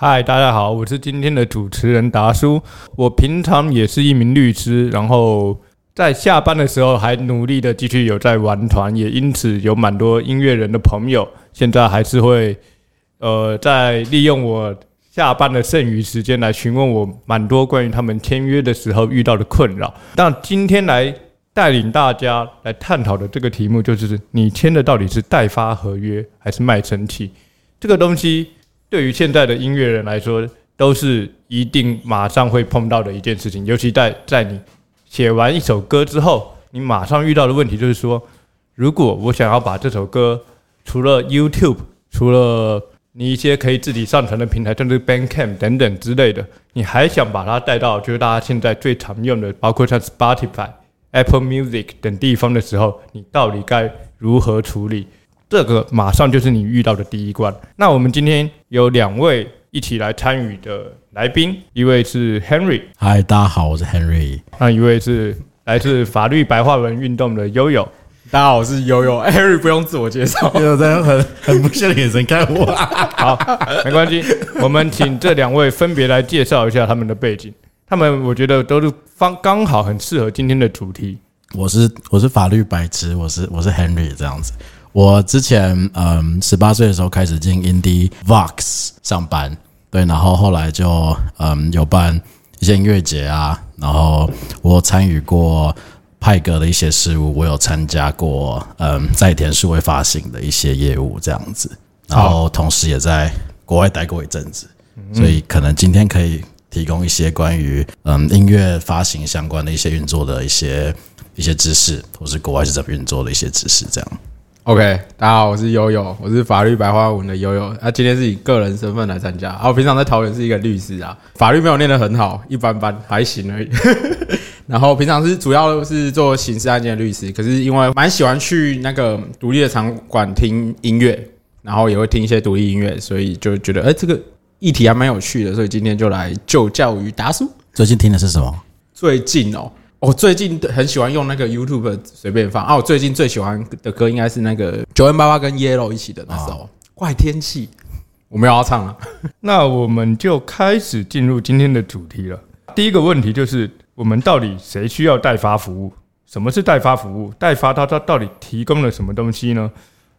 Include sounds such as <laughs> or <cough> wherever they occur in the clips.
嗨，大家好，我是今天的主持人达叔。我平常也是一名律师，然后在下班的时候还努力的继续有在玩团，也因此有蛮多音乐人的朋友。现在还是会呃，在利用我下班的剩余时间来询问我蛮多关于他们签约的时候遇到的困扰。那今天来带领大家来探讨的这个题目，就是你签的到底是代发合约还是卖身契？这个东西。对于现在的音乐人来说，都是一定马上会碰到的一件事情。尤其在在你写完一首歌之后，你马上遇到的问题就是说，如果我想要把这首歌除了 YouTube，除了你一些可以自己上传的平台，甚至 Bandcamp 等等之类的，你还想把它带到就是大家现在最常用的，包括像 Spotify、Apple Music 等地方的时候，你到底该如何处理？这个马上就是你遇到的第一关。那我们今天有两位一起来参与的来宾，一位是 Henry，嗨，大家好，我是 Henry。那一位是来自法律白话文运动的悠悠，大家好，我是悠悠。<laughs> Henry 不用自我介绍，<laughs> 有在很很不屑的眼神看我。<laughs> 好，没关系，我们请这两位分别来介绍一下他们的背景。他们我觉得都是方刚好很适合今天的主题。我是我是法律白痴，我是我是 Henry 这样子。我之前嗯十八岁的时候开始进 Indie Vox 上班，对，然后后来就嗯有办一些音乐节啊，然后我参与过派格的一些事务，我有参加过嗯在田数位发行的一些业务这样子，然后同时也在国外待过一阵子，所以可能今天可以提供一些关于嗯音乐发行相关的一些运作的一些一些知识，或是国外是怎么运作的一些知识这样。OK，大家好，我是悠悠，我是法律白话文的悠悠。那今天是以个人身份来参加。啊我平常在桃园是一个律师啊，法律没有念得很好，一般般，还行而已。<laughs> 然后平常是主要是做刑事案件的律师，可是因为蛮喜欢去那个独立的场馆听音乐，然后也会听一些独立音乐，所以就觉得哎，这个议题还蛮有趣的，所以今天就来就教于达叔。最近听的是什么？最近哦。我最近很喜欢用那个 YouTube 随便放啊！我最近最喜欢的歌应该是那个九 N 八八跟 Yellow 一起的那首《怪天气》，我们要唱了。<laughs> 那我们就开始进入今天的主题了。第一个问题就是，我们到底谁需要代发服务？什么是代发服务？代发它它到底提供了什么东西呢？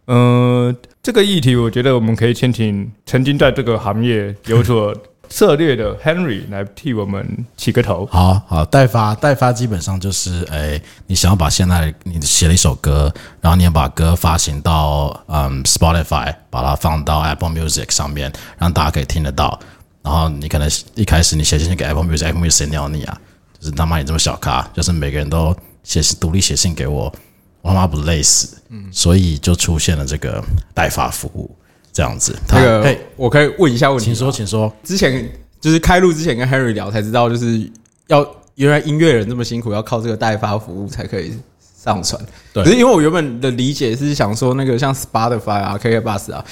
嗯，这个议题我觉得我们可以先请曾经在这个行业有所。策略的 Henry 来替我们起个头。好好，代发代发基本上就是，哎，你想要把现在你写了一首歌，然后你要把歌发行到嗯 Spotify，把它放到 Apple Music 上面，让大家可以听得到。然后你可能一开始你写信给 Apple Music，Apple Music 谁鸟你啊？就是他妈你这么小咖，就是每个人都写独立写信给我，我他妈不累死。嗯，所以就出现了这个代发服务。这样子，那个我可以问一下问题，请说，请说。之前就是开录之前跟 Harry 聊才知道，就是要原来音乐人这么辛苦，要靠这个代发服务才可以上传。对，可是因为我原本的理解是想说，那个像 Spotify 啊、KK Bus 啊，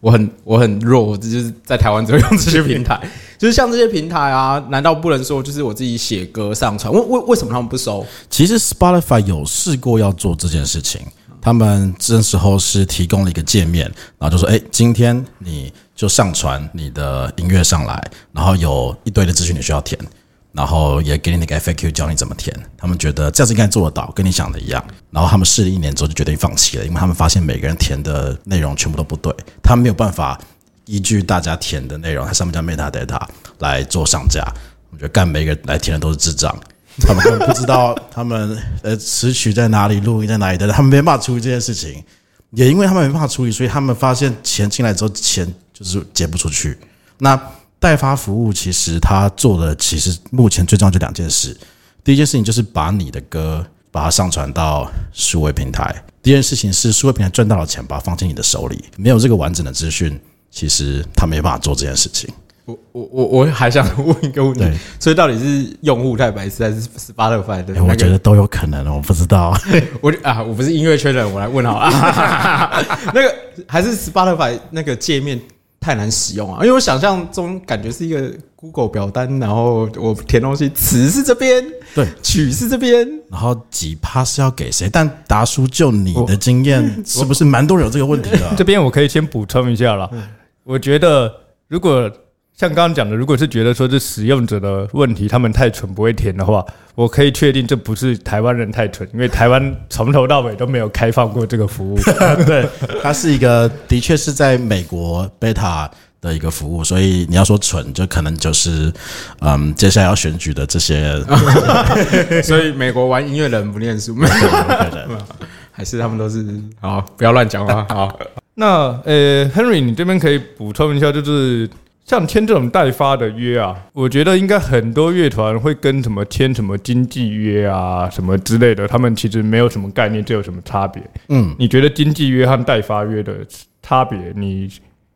我很我很弱，我就是在台湾只会用这些平台。<laughs> 就是像这些平台啊，难道不能说就是我自己写歌上传？为为为什么他们不收？其实 Spotify 有试过要做这件事情。他们这时候是提供了一个界面，然后就说：“哎，今天你就上传你的音乐上来，然后有一堆的资讯你需要填，然后也给你那个 FAQ 教你怎么填。”他们觉得这样子应该做得到，跟你想的一样。然后他们试了一年之后就决定放弃了，因为他们发现每个人填的内容全部都不对，他们没有办法依据大家填的内容，它上面叫 metadata 来做上架。我觉得干每个来填的都是智障。<laughs> 他们根本不知道他们呃词曲在哪里，录音在哪里的，他们没办法处理这件事情。也因为他们没办法处理，所以他们发现钱进来之后，钱就是结不出去。那代发服务其实他做的，其实目前最重要就两件事。第一件事情就是把你的歌把它上传到数位平台。第二件事情是数位平台赚到了钱，把它放进你的手里。没有这个完整的资讯，其实他没办法做这件事情。我我我我还想 <laughs> 问一个问题，所以到底是用户太白痴，还是 Spotify 的？我觉得都有可能，我不知道。<laughs> 我啊，我不是音乐圈人，我来问好了。<laughs> 那个还是 Spotify 那个界面太难使用啊，因为我想象中感觉是一个 Google 表单，然后我填东西，词是这边，对，曲是这边，然后几趴是要给谁？但达叔就你的经验，是不是蛮多人有这个问题的？这边我可以先补充一下了，我觉得如果像刚刚讲的，如果是觉得说是使用者的问题，他们太蠢不会填的话，我可以确定这不是台湾人太蠢，因为台湾从头到尾都没有开放过这个服务。<laughs> 对，它是一个的确是在美国 beta 的一个服务，所以你要说蠢，就可能就是嗯，接下来要选举的这些，<laughs> 所以美国玩音乐人不念书，<laughs> 还是他们都是好，不要乱讲话。好，那呃，Henry，你这边可以补充一下，就是像签这种代发的约啊，我觉得应该很多乐团会跟什么签什么经纪约啊，什么之类的，他们其实没有什么概念，这有什么差别？嗯，你觉得经纪约和代发约的差别，你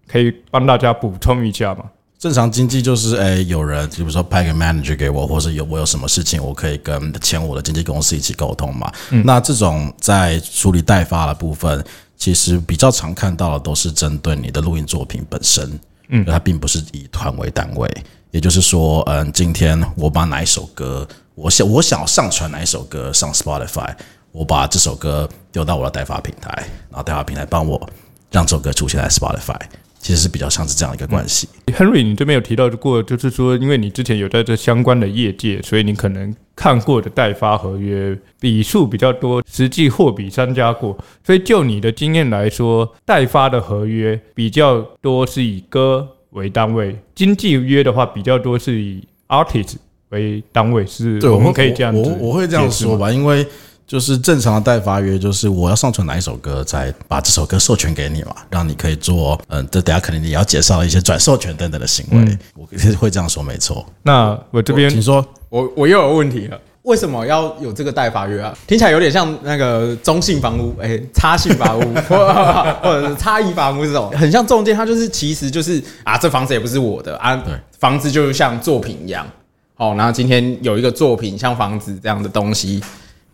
可以帮大家补充一下吗？正常经济就是，哎、有人，比如说派个 manager 给我，或是有我有什么事情，我可以跟签我的经纪公司一起沟通嘛。那这种在处理代发的部分，其实比较常看到的都是针对你的录音作品本身，嗯，它并不是以团为单位。也就是说，嗯，今天我把哪一首歌，我想我想要上传哪一首歌上 Spotify，我把这首歌丢到我的代发平台，然后代发平台帮我让这首歌出现在 Spotify，其实是比较像是这样一个关系。Henry，你这边有提到过，就是说，因为你之前有在这相关的业界，所以你可能看过的代发合约笔数比较多，实际货比三家过。所以就你的经验来说，代发的合约比较多是以歌为单位，经纪约的话比较多是以 artist 为单位，是对，我们可以这样子我我我会这样说吧，因为就是正常的代发约，就是我要上传哪一首歌，再把这首歌授权给你嘛，让你可以做，嗯，这等下肯定你也要介绍一些转授权等等的行为，嗯我是会这样说，没错。那我这边请说，我我又有问题了。为什么要有这个代发约啊？听起来有点像那个中性房屋，哎、差性房屋，<laughs> 或或者是差异房屋这种，很像中介。它就是其实就是啊，这房子也不是我的啊，对，房子就像作品一样。哦，然后今天有一个作品像房子这样的东西，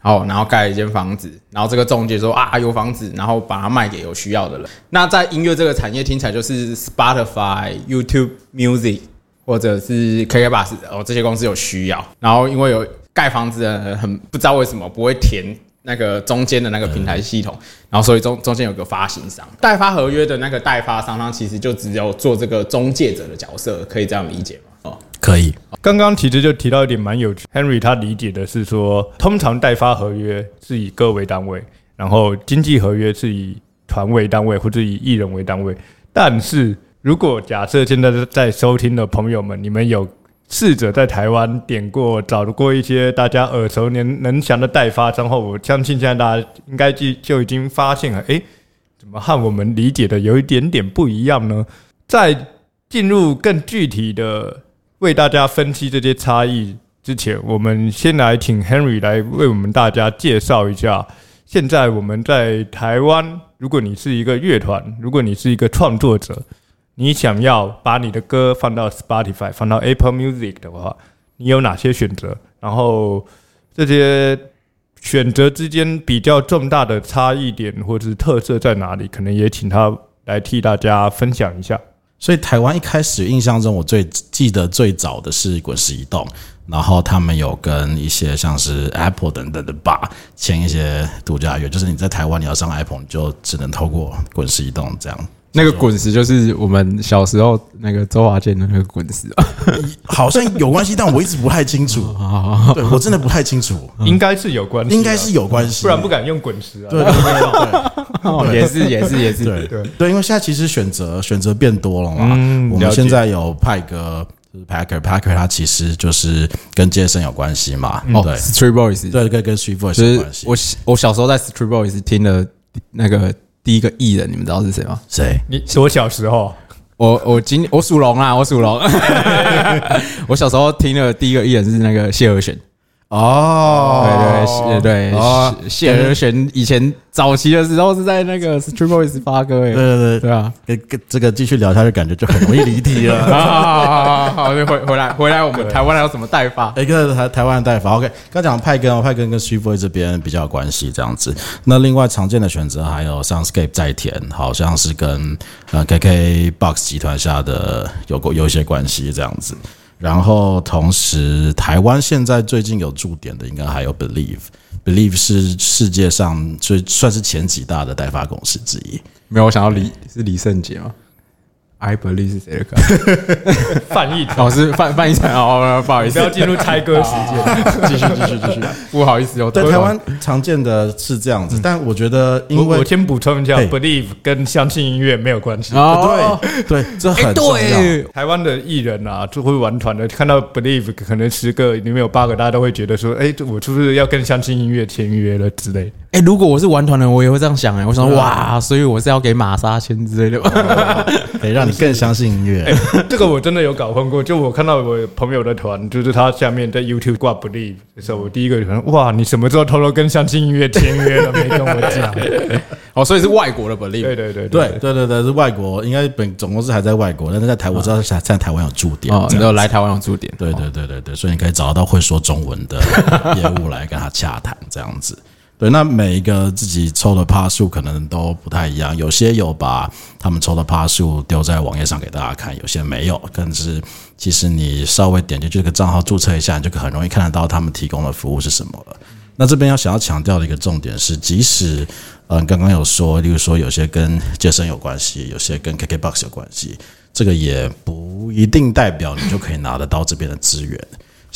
好，然后盖了一间房子，然后这个中介说啊有房子，然后把它卖给有需要的人。那在音乐这个产业听起来就是 Spotify、YouTube Music 或者是 KK Bus 哦这些公司有需要，然后因为有盖房子的人很不知道为什么不会填那个中间的那个平台系统，然后所以中中间有个发行商，代发合约的那个代发商，他其实就只有做这个中介者的角色，可以这样理解吗？可以，刚刚其实就提到一点蛮有趣，Henry 他理解的是说，通常代发合约是以歌为单位，然后经纪合约是以团为单位或者以艺人为单位。但是如果假设现在在收听的朋友们，你们有试着在台湾点过、找过一些大家耳熟能能详的代发商后，我相信现在大家应该就就已经发现了，诶，怎么和我们理解的有一点点不一样呢？在进入更具体的为大家分析这些差异之前，我们先来请 Henry 来为我们大家介绍一下，现在我们在台湾，如果你是一个乐团，如果你是一个创作者，你想要把你的歌放到 Spotify、放到 Apple Music 的话，你有哪些选择？然后这些选择之间比较重大的差异点或者是特色在哪里？可能也请他来替大家分享一下。所以台湾一开始印象中，我最记得最早的是滚石移动，然后他们有跟一些像是 Apple 等等的吧签一些独家约，就是你在台湾你要上 Apple，你就只能透过滚石移动这样。那个滚石就是我们小时候那个周华健的那个滚石啊，<laughs> 好像有关系，但我一直不太清楚。<laughs> 对我真的不太清楚，应该是有关系啊，应该是有关系，不然不敢用滚石啊。对对对对。<laughs> 也是也是也是，对对对，因为现在其实选择选择变多了嘛。嗯了解我们现在有派哥，就是 Packer，Packer 他其实就是跟健身有关系嘛。哦对，Street Boys，对，跟跟 Street 是有关系。我我小时候在 Street Boys 听的那个第一个艺人，你们知道是谁吗？谁？你是我小时候，我我今我属龙啊，我属龙。<laughs> <laughs> 我小时候听的第一个艺人是那个谢和弦，哦，对对对哦对，谢和弦以前早期的时候是在那个 Street Boys 发歌诶，对对对对啊。跟跟这个继续聊下去，感觉就很容易离题了。好好好好好，就回回来回来，我们台湾还有什么代发？一个台台湾的代法，OK，刚讲派根哦，派根跟 s h i f o y 这边比较有关系，这样子。那另外常见的选择还有 Soundscape 在田，好像是跟呃 KK Box 集团下的有过有一些关系这样子。然后同时，台湾现在最近有驻点的，应该还有 Believe，Believe 是世界上最算是前几大的代发公司之一。没有，我想到李是李圣杰吗？I believe 是谁的歌？翻译哦，是范范一成哦，不好意思，不要进入猜歌时间。继续继续继续，不好意思哦，对台湾常见的是这样子，但我觉得因为我我先补充一下，believe 跟相信音乐没有关系。哦，对对，这哎很重要。对，台湾的艺人啊，就会玩团的，看到 believe 可能十个里面有八个，大家都会觉得说，哎、我是不是要跟相信音乐签约了之类的？哎，如果我是玩团的，我也会这样想哎，我想说哇，所以我是要给玛莎签之类的吧？可以 <laughs> 让你更相信音乐。这个我真的有搞混过。就我看到我朋友的团，就是他下面在 YouTube 挂 believe 的时候，我第一个可能哇，你什么时候偷偷跟相信音乐签约了？没跟我讲。<laughs> 哦，所以是外国的 believe，对对对对对对对，是外国，应该本总公司还在外国，但是在台我知道在在台湾有驻点。哦，这样你有来台湾有驻点，对对对对对，所以你可以找到会说中文的业务来跟他洽谈，这样子。对，那每一个自己抽的趴数可能都不太一样，有些有把他们抽的趴数丢在网页上给大家看，有些没有。但是其实你稍微点进去这个账号注册一下，你就很容易看得到他们提供的服务是什么了。那这边要想要强调的一个重点是，即使嗯刚刚有说，例如说有些跟健身有关系，有些跟 KKBOX 有关系，这个也不一定代表你就可以拿得到这边的资源。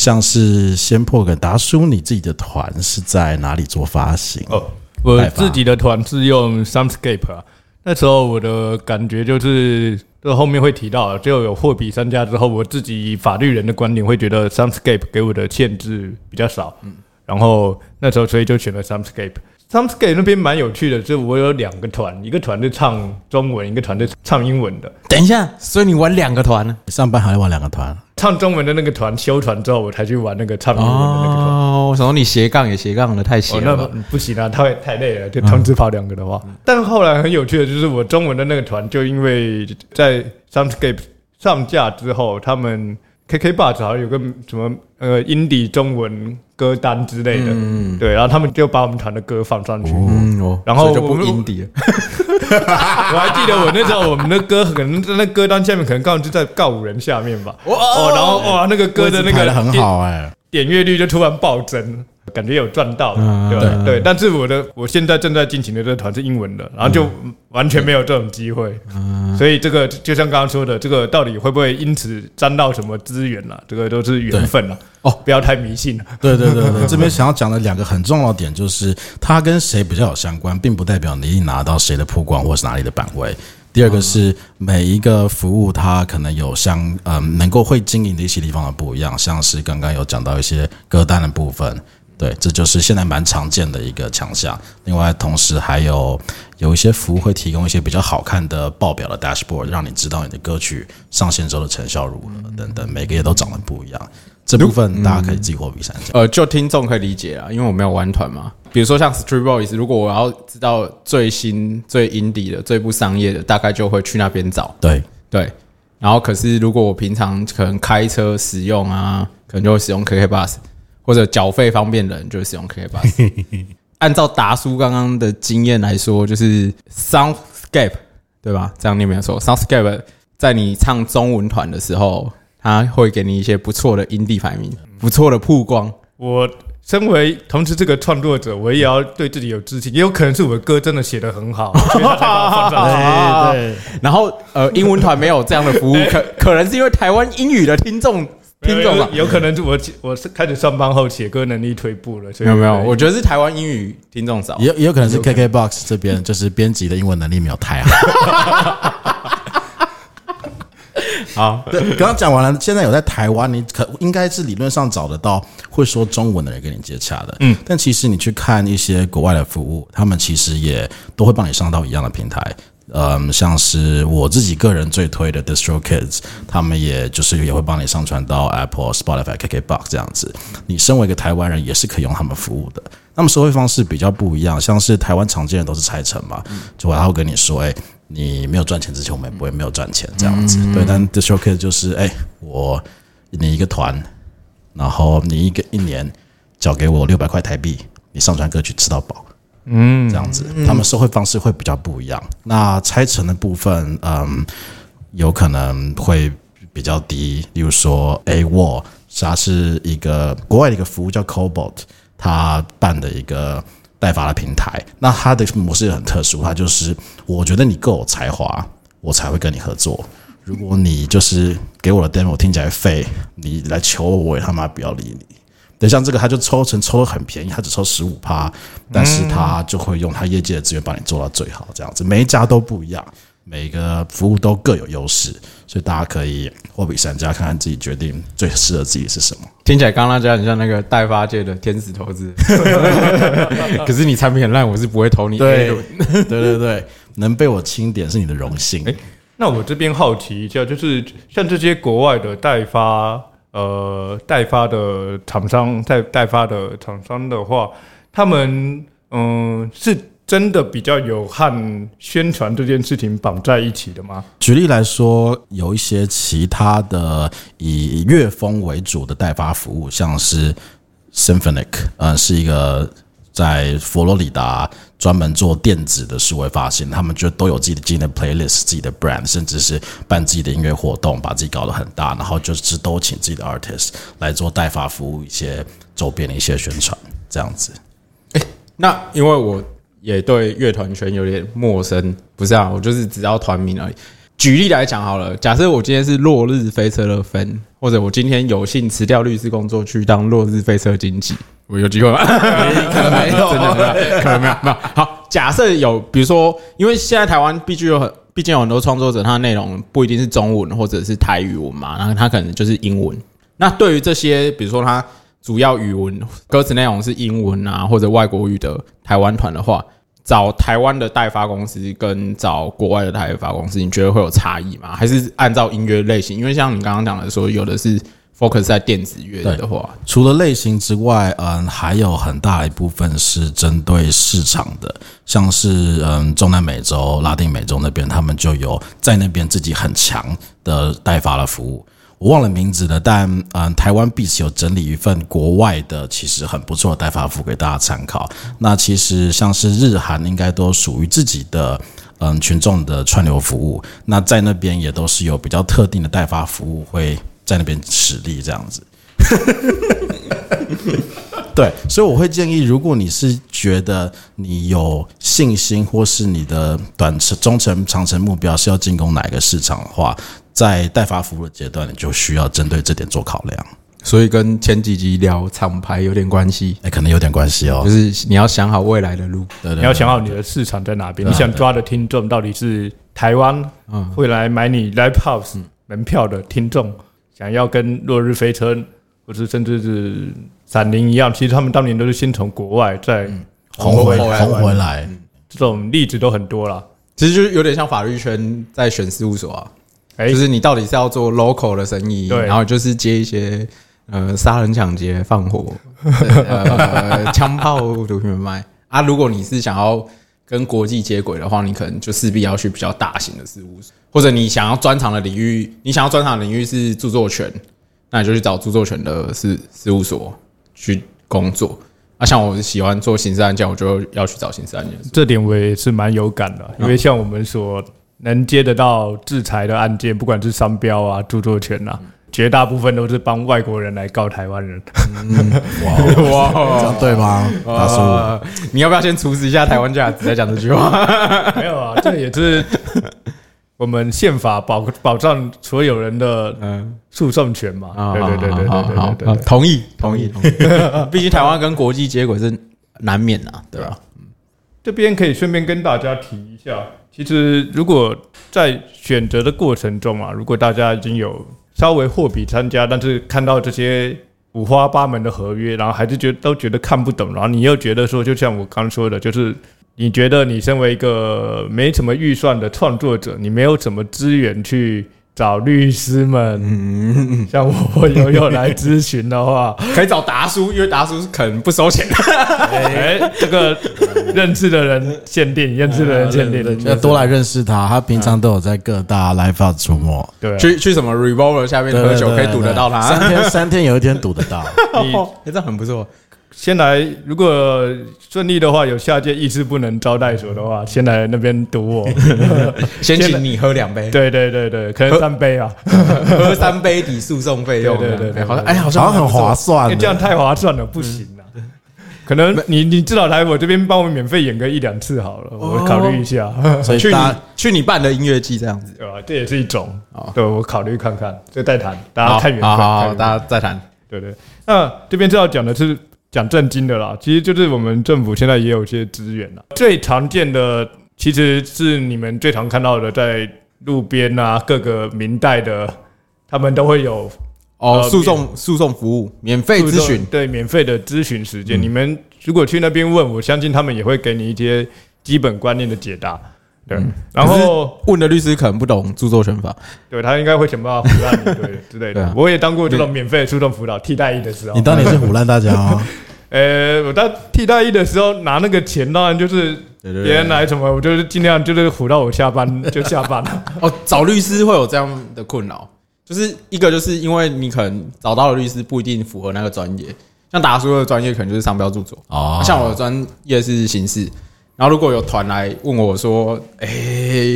像是先破个达叔，你自己的团是在哪里做发行？哦，我自己的团是用 Soundscape 啊。那时候我的感觉就是，这后面会提到，就有货比三家之后，我自己以法律人的观点会觉得 Soundscape 给我的限制比较少。嗯，然后那时候所以就选了 Soundscape。Soundscape 那边蛮有趣的，就是我有两个团，一个团是唱中文，一个团是唱英文的。等一下，所以你玩两个团呢？你上班还要玩两个团？唱中文的那个团休团之后，我才去玩那个唱英文的那个团。哦，我想说你斜杠也斜杠的太斜哦，了？不行啊，太太累了，就同时跑两个的话。但后来很有趣的就是，我中文的那个团，就因为在 Soundscape 上架之后，他们 KK Bus 好像有个什么呃 indie 中文歌单之类的，嗯对，然后他们就把我们团的歌放上去。嗯哦，然后就不我们 indie 了。<laughs> 我还记得我那时候我们的歌可能在那歌单下面，可能刚好就在告五人下面吧。哦，然后哇，那个歌的那个很好哎、点阅率就突然暴增，感觉有赚到，嗯对吧对。但是我的我现在正在进行的这个团是英文的，然后就完全没有这种机会，所以这个就像刚刚说的，这个到底会不会因此沾到什么资源了？这个都是缘分了。哦，不要太迷信了。对对对对，这边想要讲的两个很重要的点就是，它跟谁比较有相关，并不代表你一定拿到谁的曝光或是哪里的版位。第二个是每一个服务，它可能有相嗯能够会经营的一些地方的不一样，像是刚刚有讲到一些歌单的部分，对，这就是现在蛮常见的一个强项。另外，同时还有有一些服务会提供一些比较好看的报表的 dashboard，让你知道你的歌曲上线之后的成效如何等等，每个月都长得不一样。这部分大家可以自己货比三家。呃，就听众可以理解啊，因为我没有玩团嘛。比如说像 Street Boys，如果我要知道最新、最 indie 的、最不商业的，大概就会去那边找。对，对，然后可是如果我平常可能开车使用啊，可能就会使用 KK Bus，或者缴费方便的人就会使用 KK Bus。<laughs> 按照达叔刚刚的经验来说，就是 Soundscape 对吧？这样你没有错，Soundscape 在你唱中文团的时候，它会给你一些不错的音地排名，不错的曝光。我身为同时这个创作者，我也要对自己有自信，也有可能是我的歌真的写得很好，所以他才把我放上去。<laughs> 啊对，然后呃，英文团没有这样的服务，可可能是因为台湾英语的听众听众吧。有有可能是我我是开始上班后写歌能力退步了，所以没有没有，我觉得是台湾英语听众少。也有也有可能是 KKBOX 这边就是编辑的英文能力没有太好。<laughs> 好，对，刚刚讲完了，现在有在台湾，你可应该是理论上找得到会说中文的人跟你接洽的。嗯，但其实你去看一些国外的服务，他们其实也都会帮你上到一样的平台。嗯，像是我自己个人最推的 Distro Kids，他们也就是也会帮你上传到 Apple、Spotify、KKBox 这样子。你身为一个台湾人，也是可以用他们服务的。那么收费方式比较不一样，像是台湾常见的都是拆成嘛，就他会跟你说，哎、你没有赚钱之前，我们也不会没有赚钱这样子。对，但 Distro Kids 就是，哎、我你一个团，然后你一个一年缴给我六百块台币，你上传歌曲吃到饱。嗯，这样子，他们收费方式会比较不一样。那拆成的部分，嗯，有可能会比较低。例如说，A Wall，它是一个国外的一个服务叫 Cobalt，它办的一个代发的平台。那它的模式也很特殊，它就是我觉得你够有才华，我才会跟你合作。如果你就是给我的 demo 听起来废，你来求我，我也他妈不要理你。对，像这个他就抽成抽的很便宜，他只抽十五趴，但是他就会用他业界的资源帮你做到最好，这样子，每一家都不一样，每个服务都各有优势，所以大家可以货比三家，看看自己决定最适合自己是什么。听起来刚刚那家很像那个代发界的天使投资，<laughs> 可是你产品很烂，我是不会投你轮。对对对，能被我清点是你的荣幸。诶那我这边好奇一下，就是像这些国外的代发，呃，代发的厂商，在代发的厂商的话，他们嗯、是真的比较有和宣传这件事情绑在一起的吗？举例来说，有一些其他的以乐风为主的代发服务，像是 Symphonic，呃，是一个在佛罗里达专门做电子的数位发行，他们就都有自己的自己的 playlist、自己的 brand，甚至是办自己的音乐活动，把自己搞得很大，然后就是都请自己的 artist 来做代发服务，一些周边的一些宣传，这样子。那因为我也对乐团圈有点陌生，不是啊，我就是只要团名而已。举例来讲好了，假设我今天是落日飞车的分，或者我今天有幸辞掉律师工作去当落日飞车经纪，我有机会吗？<laughs> 可能没有，真的没有，可能没有。没有。好，假设有，比如说，因为现在台湾毕竟有很，毕竟有很多创作者，他的内容不一定是中文或者是台语文嘛，然后他可能就是英文。那对于这些，比如说他主要语文歌词内容是英文啊，或者外国语的台湾团的话，找台湾的代发公司跟找国外的代发公司，你觉得会有差异吗？还是按照音乐类型？因为像你刚刚讲的说，有的是 focus 在电子乐的话，除了类型之外，嗯，还有很大一部分是针对市场的，像是嗯中南美洲、拉丁美洲那边，他们就有在那边自己很强的代发的服务。我忘了名字了，但嗯，台湾 b 有整理一份国外的，其实很不错的代发服务给大家参考。那其实像是日韩，应该都属于自己的嗯群众的串流服务。那在那边也都是有比较特定的代发服务会在那边实力这样子。<laughs> 对，所以我会建议，如果你是觉得你有信心，或是你的短程、中程、长程目标是要进攻哪一个市场的话，在代发服务的阶段，你就需要针对这点做考量。所以跟前几集聊厂牌有点关系。哎，可能有点关系哦就。是你要想好未来的路，对对你要想好你的市场在哪边，你想抓的听众到底是台湾嗯会来买你 live house 门票的听众，想要跟落日飞车或者甚至是闪灵一样，其实他们当年都是先从国外再红回红回来。红回来，这种例子都很多了。其实就是有点像法律圈在选事务所啊，哎就是你到底是要做 local 的生意，然后就是接一些呃杀人、抢劫、放火、呃 <laughs> 枪炮、毒品卖。啊。如果你是想要跟国际接轨的话，你可能就势必要去比较大型的事务所，或者你想要专长的领域，你想要专长的领域是著作权，那你就去找著作权的事事务所去工作。啊，像我喜欢做刑事案件，我就要去找刑事案件。这点我也是蛮有感的，因为像我们所能接得到制裁的案件，不管是商标啊、著作权啊，绝大部分都是帮外国人来告台湾人。哇，这样对吗，大叔？呃你要不要先处死一下台湾价值再讲这句话？<laughs> 没有啊，这也是我们宪法保保障所有人的嗯，诉讼权嘛。对对对对对对对。同意同意同意。毕竟台湾跟国际接轨是难免啊，对吧？这边可以顺便跟大家提一下，其实如果在选择的过程中啊，如果大家已经有稍微货比参加，但是看到这些五花八门的合约，然后还是觉得都觉得看不懂，然后你又觉得说，就像我刚说的，就是你觉得你身为一个没什么预算的创作者，你没有什么资源去找律师们，像我有有来咨询的话，<laughs> 可以找达叔，因为达叔可能不收钱。<laughs> 哎，这个 <laughs> 认识的人限定，认识的人限定，要多来认识他，他平常都有在各大 live house 出没。对啊，去去什么 Revolver 下面喝酒可以堵得到他。三天 <laughs> 三天有一天堵得到。<laughs> 你哎，这很不错。先来，如果顺利的话，有下届议事不能招待所的话，先来那边堵我。先请你喝两杯，对对对对，可能三杯啊，喝三杯抵诉讼费用。对对对好像哎，好像好像很划算。这样太划算了，不行啊。可能你你至少来我这边帮我免费演个一两次好了，我考虑一下，去你去你办的音乐季这样子。对吧？这也是一种好，对我考虑看看，这再谈，大家好，看缘分。好大家再谈。对对。那这边是要讲的是讲正经的啦，其实就是我们政府现在也有一些资源啦。最常见的其实是你们最常看到的，在路边啊各个明代的，他们都会有哦，呃诉讼诉讼服务免费咨询，对免费的咨询时间。你们如果去那边问，我相信他们也会给你一些基本观念的解答。对，然后问的律师可能不懂著作权法。对他应该会想办法唬烂你，对之类。的我也当过这种免费的诉讼辅导替代役的时候，你当年是唬烂大家哦，<laughs> 呃，我当替代役的时候拿那个钱，当然就是别人来什么，我就是尽量就是唬到我下班就下班了。<laughs> 哦，找律师会有这样的困扰，就是一个就是因为你可能找到的律师不一定符合那个专业，像达叔的专业可能就是商标著作，哦，像我的专业是刑事。然后如果有团来问我说：“哎、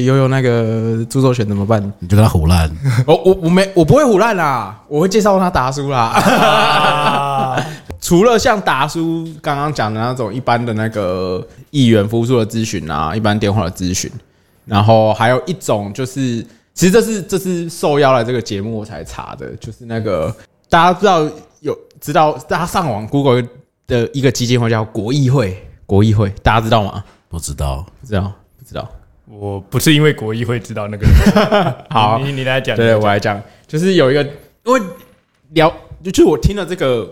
悠悠那个著作权怎么办你就跟他胡烂？<laughs> ”我我我没我不会胡烂啦，我会介绍他达叔啦。<laughs> 除了像达叔刚刚讲的那种一般的那个议员服务处的咨询啊，一般电话的咨询，然后还有一种就是，其实这是这是受邀来这个节目我才查的，就是那个大家不知道有知道，大家上网 Google 的一个基金会叫国议会，国议会大家知道吗？不知道。不知道，不知道。我不是因为国议会知道那个。<laughs> 人，好你你来讲，对，我来讲，就是有一个，因为聊，就我听了这个，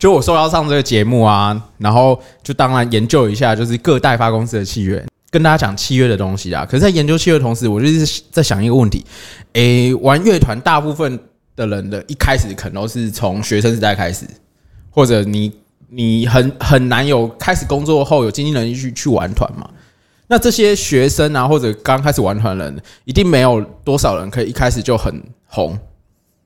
就我受邀上这个节目啊，然后就当然研究一下，就是各代发公司的契约，跟大家讲契约的东西啊。可是，在研究契约的同时，我就是在想一个问题：诶，玩乐团大部分的人的一开始可能都是从学生时代开始，或者你你很很难有开始工作后有经济能力去去玩团嘛。那这些学生啊，或者刚开始玩团人，一定没有多少人可以一开始就很红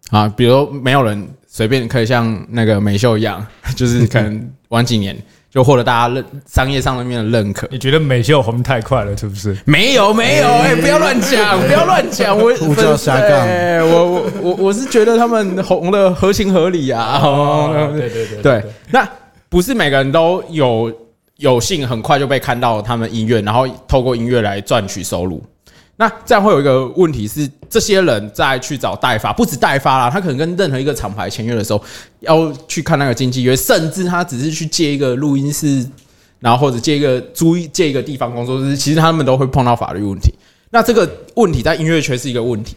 啊。比如没有人随便可以像那个美秀一样，<laughs> 就是可能玩几年就获得大家认商业上面的认可。你觉得美秀红太快了，是不是？没有没有，哎、不要乱讲，不要乱讲，我 <laughs> 呼叫下杠哎我我我我是觉得他们红的合情合理啊。哦，对对对对，那不是每个人都有有幸很快就被看到他们音乐，然后透过音乐来赚取收入。那这样会有一个问题是，这些人再去找代发，不止代发啦，他可能跟任何一个厂牌签约的时候，要去看那个经纪约，甚至他只是去借一个录音室，然后或者借一个租借一个地方工作室，其实他们都会碰到法律问题。那这个问题在音乐圈是一个问题。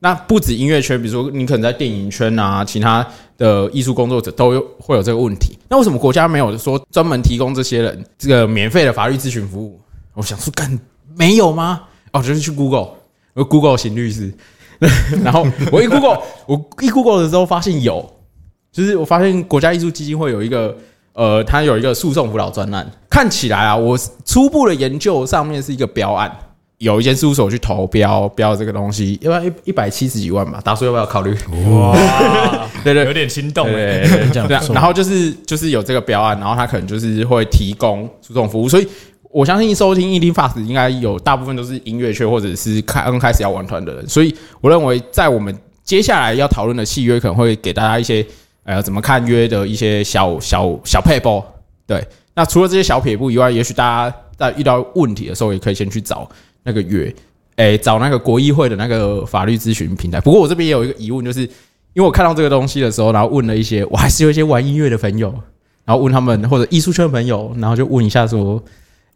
那不止音乐圈，比如说你可能在电影圈啊，其他的艺术工作者都有会有这个问题。那为什么国家没有说专门提供这些人这个免费的法律咨询服务？我想说，干没有吗？哦，就是去 Google，我 Google 邢律师，然后我一 Google，<laughs> 我一 Google 的时候发现有，就是我发现国家艺术基金会有一个。呃，它有一个诉讼辅导专案，看起来啊，我初步的研究上面是一个标案，有一间事务所去投标标这个东西，要不要一一百七十几万吧？大叔要不要考虑？哇，<laughs> <laughs> 对对有点心动哎。这样然后就是就是有这个标案，然后他可能就是会提供诉讼服务，所以我相信收听 ED Fast 应该有大部分都是音乐圈或者是开刚开始要玩团的人，所以我认为在我们接下来要讨论的契约，可能会给大家一些呃怎么看约的一些小小小配包。对，那除了这些小撇步以外，也许大家在遇到问题的时候，也可以先去找那个约，诶、找那个国议会的那个法律咨询平台。不过我这边也有一个疑问，就是因为我看到这个东西的时候，然后问了一些，我还是有一些玩音乐的朋友，然后问他们或者艺术圈的朋友，然后就问一下说，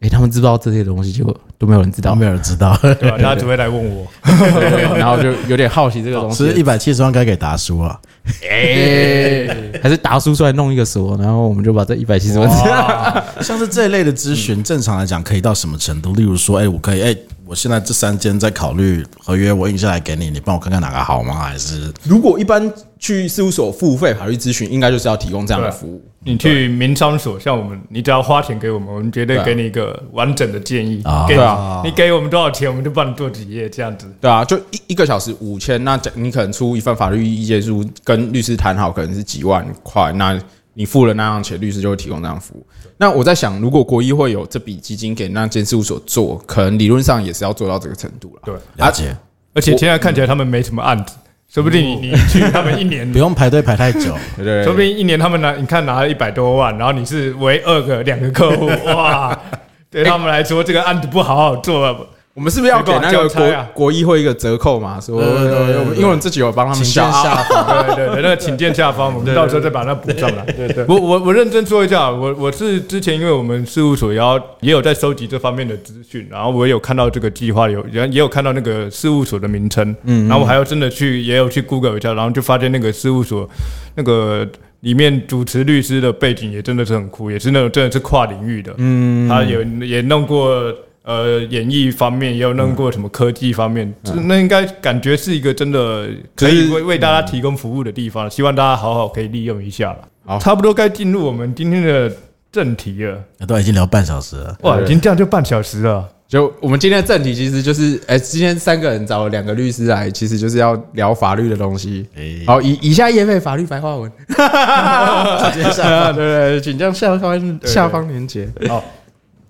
诶、他们知不知道这些东西？就都没有人知道都，没有人知道，对吧？大家只会来问我，<laughs> 然后就有点好奇这个东西其实。一百七十万该给达叔啊，哎、还是达叔出来弄一个锁，然后我们就把这一百七十万。<laughs> 像是这一类的咨询，正常来讲可以到什么程度？例如说，哎、我可以，哎、我现在这三间在考虑合约，我印下来给你，你帮我看看哪个好吗？还是如果一般去事务所付费法律咨询，应该就是要提供这样的服务。你去民商所，像我们，你只要花钱给我们，我们绝对给你一个完整的建议啊。给对啊你给我们多少钱，我们就帮你做几页这样子。对啊，就一一个小时五千，那讲你可能出一份法律意见书，跟律师谈好，可能是几万块，那你付了那样钱，律师就会提供这样服务。那我在想，如果国医会有这笔基金给那间事务所做，可能理论上也是要做到这个程度了。对，了解？而且现在看起来他们没什么案子，说不定你你去他们一年 <laughs> 不，用排队排太久。<laughs> 对对说不定一年他们拿你看拿了一百多万，然后你是唯二个两个客户，哇，<laughs> 对他们来说这个案子不好好做，我们是不是要给那个国国议会一个折扣嘛？说，因为我们自己有帮他们请下下方，<laughs> 对对对，那个请见下方，我们到时候再把它补上来。<laughs> 对对，我我我认真说一下，我我是之前因为我们事务所也要也有在收集这方面的资讯，然后我有看到这个计划有也也有看到那个事务所的名称，嗯，然后我还要真的去也有去 Google 一下，然后就发现那个事务所那个。里面主持律师的背景也真的是很酷，也是那种真的是跨领域的。嗯，他有也弄过呃演艺方面，也有弄过什么科技方面，这那应该感觉是一个真的可以为为大家提供服务的地方。希望大家好好可以利用一下了。好差不多该进入我们今天的正题了。都已经聊半小时了。哇，已经这样就半小时了。就我们今天的正题其实就是，哎、今天三个人找了两个律师来，其实就是要聊法律的东西。哎好，以以下页配法律白话文，<laughs> <laughs> 直接下对对 <laughs> 对，请将下方对下方连接。好，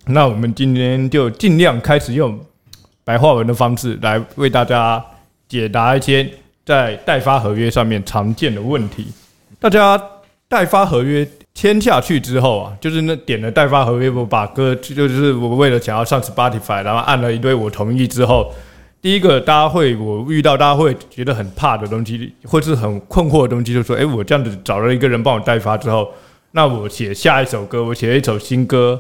那我们今天就尽量开始用白话文的方式来为大家解答一些在代发合约上面常见的问题。大家代发合约签下去之后啊，就是那点了代发合约，我把歌就是我为了想要上 Spotify，然后按了一堆我同意之后。第一个，大家会我遇到大家会觉得很怕的东西，或是很困惑的东西，就说，哎、我这样子找了一个人帮我代发之后，那我写下一首歌，我写了一首新歌，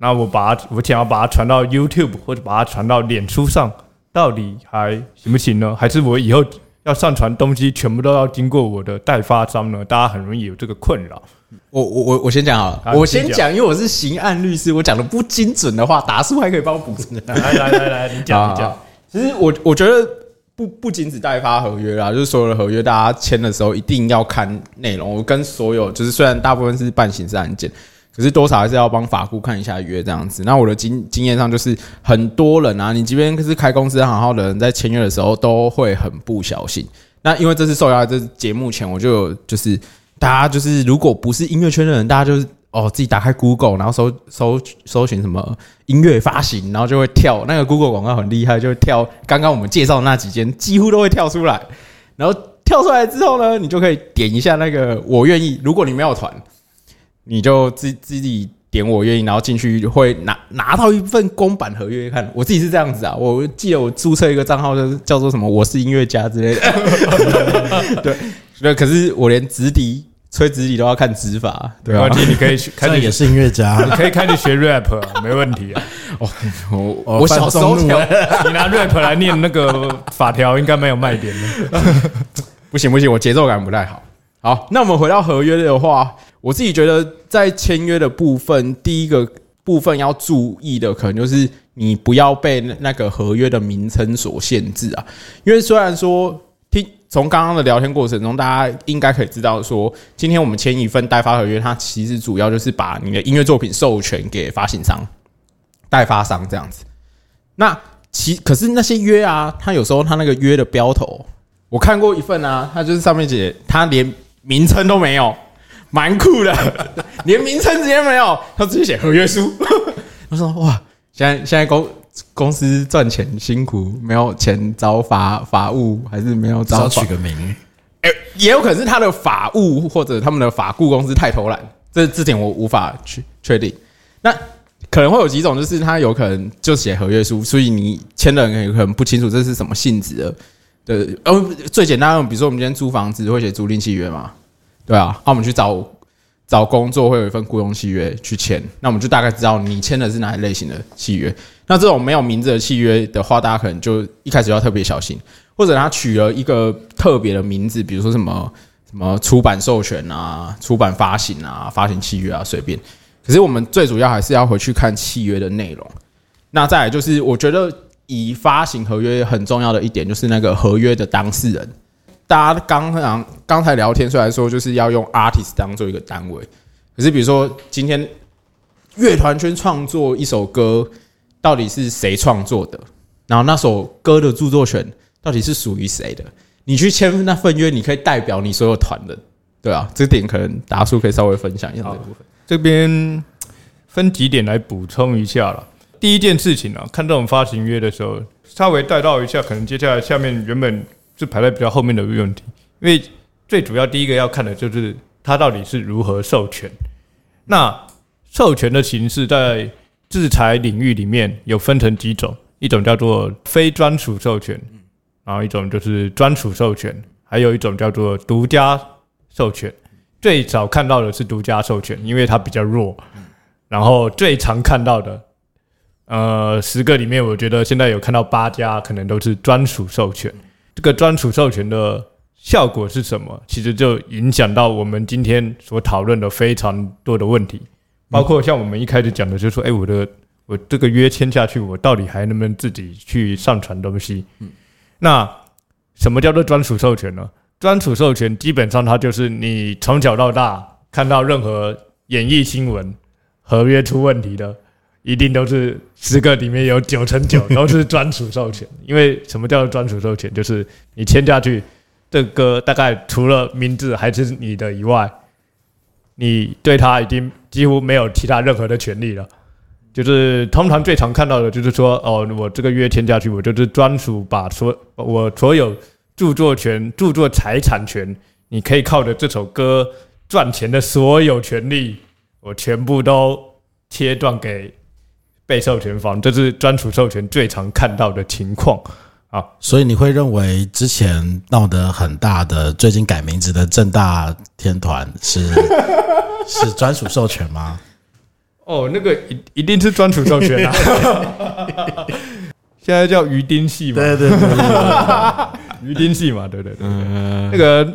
那我把它，我想要把它传到 YouTube 或者把它传到脸书上，到底还行不行呢？还是我以后要上传东西全部都要经过我的代发商呢？大家很容易有这个困扰。我我我我先讲好了，我先讲，因为我是刑案律师，我讲的不精准的话，达叔还可以帮我补充。来来来来，你讲你讲。啊其实我我觉得不不仅只代发合约啦，就是所有的合约，大家签的时候一定要看内容。我跟所有就是虽然大部分是办刑事案件，可是多少还是要帮法顾看一下约这样子。那我的经经验上就是，很多人啊，你即便是开公司好好的人，在签约的时候都会很不小心。那因为这次受邀这节目前，我就有就是大家就是如果不是音乐圈的人，大家就是哦自己打开 Google，然后搜搜搜寻什么音乐发行，然后就会跳那个 Google 广告很厉害，就会跳刚刚我们介绍的那几间，几乎都会跳出来。然后跳出来之后呢，你就可以点一下那个我愿意。如果你没有团，你就自自己点我愿意，然后进去会拿拿到一份公版合约看。我自己是这样子啊，我记得我注册一个账号就是叫做什么“我是音乐家”之类的。<laughs> 对对，可是我连直笛吹直笛都要看指法，对吧没问？题，你可以去看你也是音乐家你，可以开始学 rap，啊 <laughs> 没问题啊。我哦我小时候你拿 rap 来念那个法条，应该没有卖点的。<laughs> 不行不行，我节奏感不太好。好，那我们回到合约的话，我自己觉得在签约的部分，第一个部分要注意的，可能就是你不要被那个合约的名称所限制啊。因为虽然说听从刚刚的聊天过程中，大家应该可以知道说，今天我们签一份代发合约，它其实主要就是把你的音乐作品授权给发行商、代发商这样子。那其可是那些约啊，它有时候它那个约的标头，我看过一份啊，它就是上面写它连名称都没有，蛮酷的，<laughs> 连名称直接没有，他直接写合约书。<laughs> 我说哇，现在现在公公司赚钱辛苦，没有钱找法法务，还是没有招取个名，欸也有可能是他的法务或者他们的法顾公司太偷懒，这这点我无法去确定。那可能会有几种，就是他有可能就写合约书，所以你签的人可能不清楚这是什么性质的。对，呃，最简单的，比如说我们今天租房子会写租赁契约嘛，对啊，那我们去找找工作会有一份雇佣契约去签，那我们就大概知道你签的是哪一类型的契约。那这种没有名字的契约的话，大家可能就一开始要特别小心，或者他取了一个特别的名字，比如说什么什么出版授权啊、出版发行啊、发行契约啊，随便。可是我们最主要还是要回去看契约的内容。那再来就是，我觉得以发行合约很重要的一点就是那个合约的当事人。大家刚刚刚才聊天，虽然说就是要用 artist 当做一个单位，可是比如说今天乐团圈创作一首歌，到底是谁创作的？然后那首歌的著作权到底是属于谁的？你去签那份约，你可以代表你所有团的，对啊，这点可能达叔可以稍微分享一下这部分。这边分几点来补充一下了。第一件事情啊，看这种发行约的时候，稍微带到一下，可能接下来下面原本是排在比较后面的问题，因为最主要第一个要看的就是它到底是如何授权。那授权的形式在制裁领域里面有分成几种，一种叫做非专属授权，然后一种就是专属授权，还有一种叫做独家授权。最早看到的是独家授权，因为它比较弱。然后最常看到的，呃，十个里面，我觉得现在有看到八家可能都是专属授权。这个专属授权的效果是什么？其实就影响到我们今天所讨论的非常多的问题，包括像我们一开始讲的，就是说，哎，我的我这个约签下去，我到底还能不能自己去上传东西？那什么叫做专属授权呢？专属授权基本上它就是你从小到大看到任何演艺新闻。合约出问题的，一定都是十个里面有九成九都是专属授权。因为什么叫专属授权？就是你签下去，这歌大概除了名字还是你的以外，你对他已经几乎没有其他任何的权利了。就是通常最常看到的就是说，哦，我这个约签下去，我就是专属把所我所有著作权、著作财产权，你可以靠着这首歌赚钱的所有权利。我全部都切断给被授权方，这是专属授权最常看到的情况啊。所以你会认为之前闹得很大的、最近改名字的正大天团是 <laughs> 是专属授权吗？哦，那个一一定是专属授权啊！<laughs> 现在叫鱼丁系嘛？对对对，<laughs> 鱼丁系嘛？对对对，那个。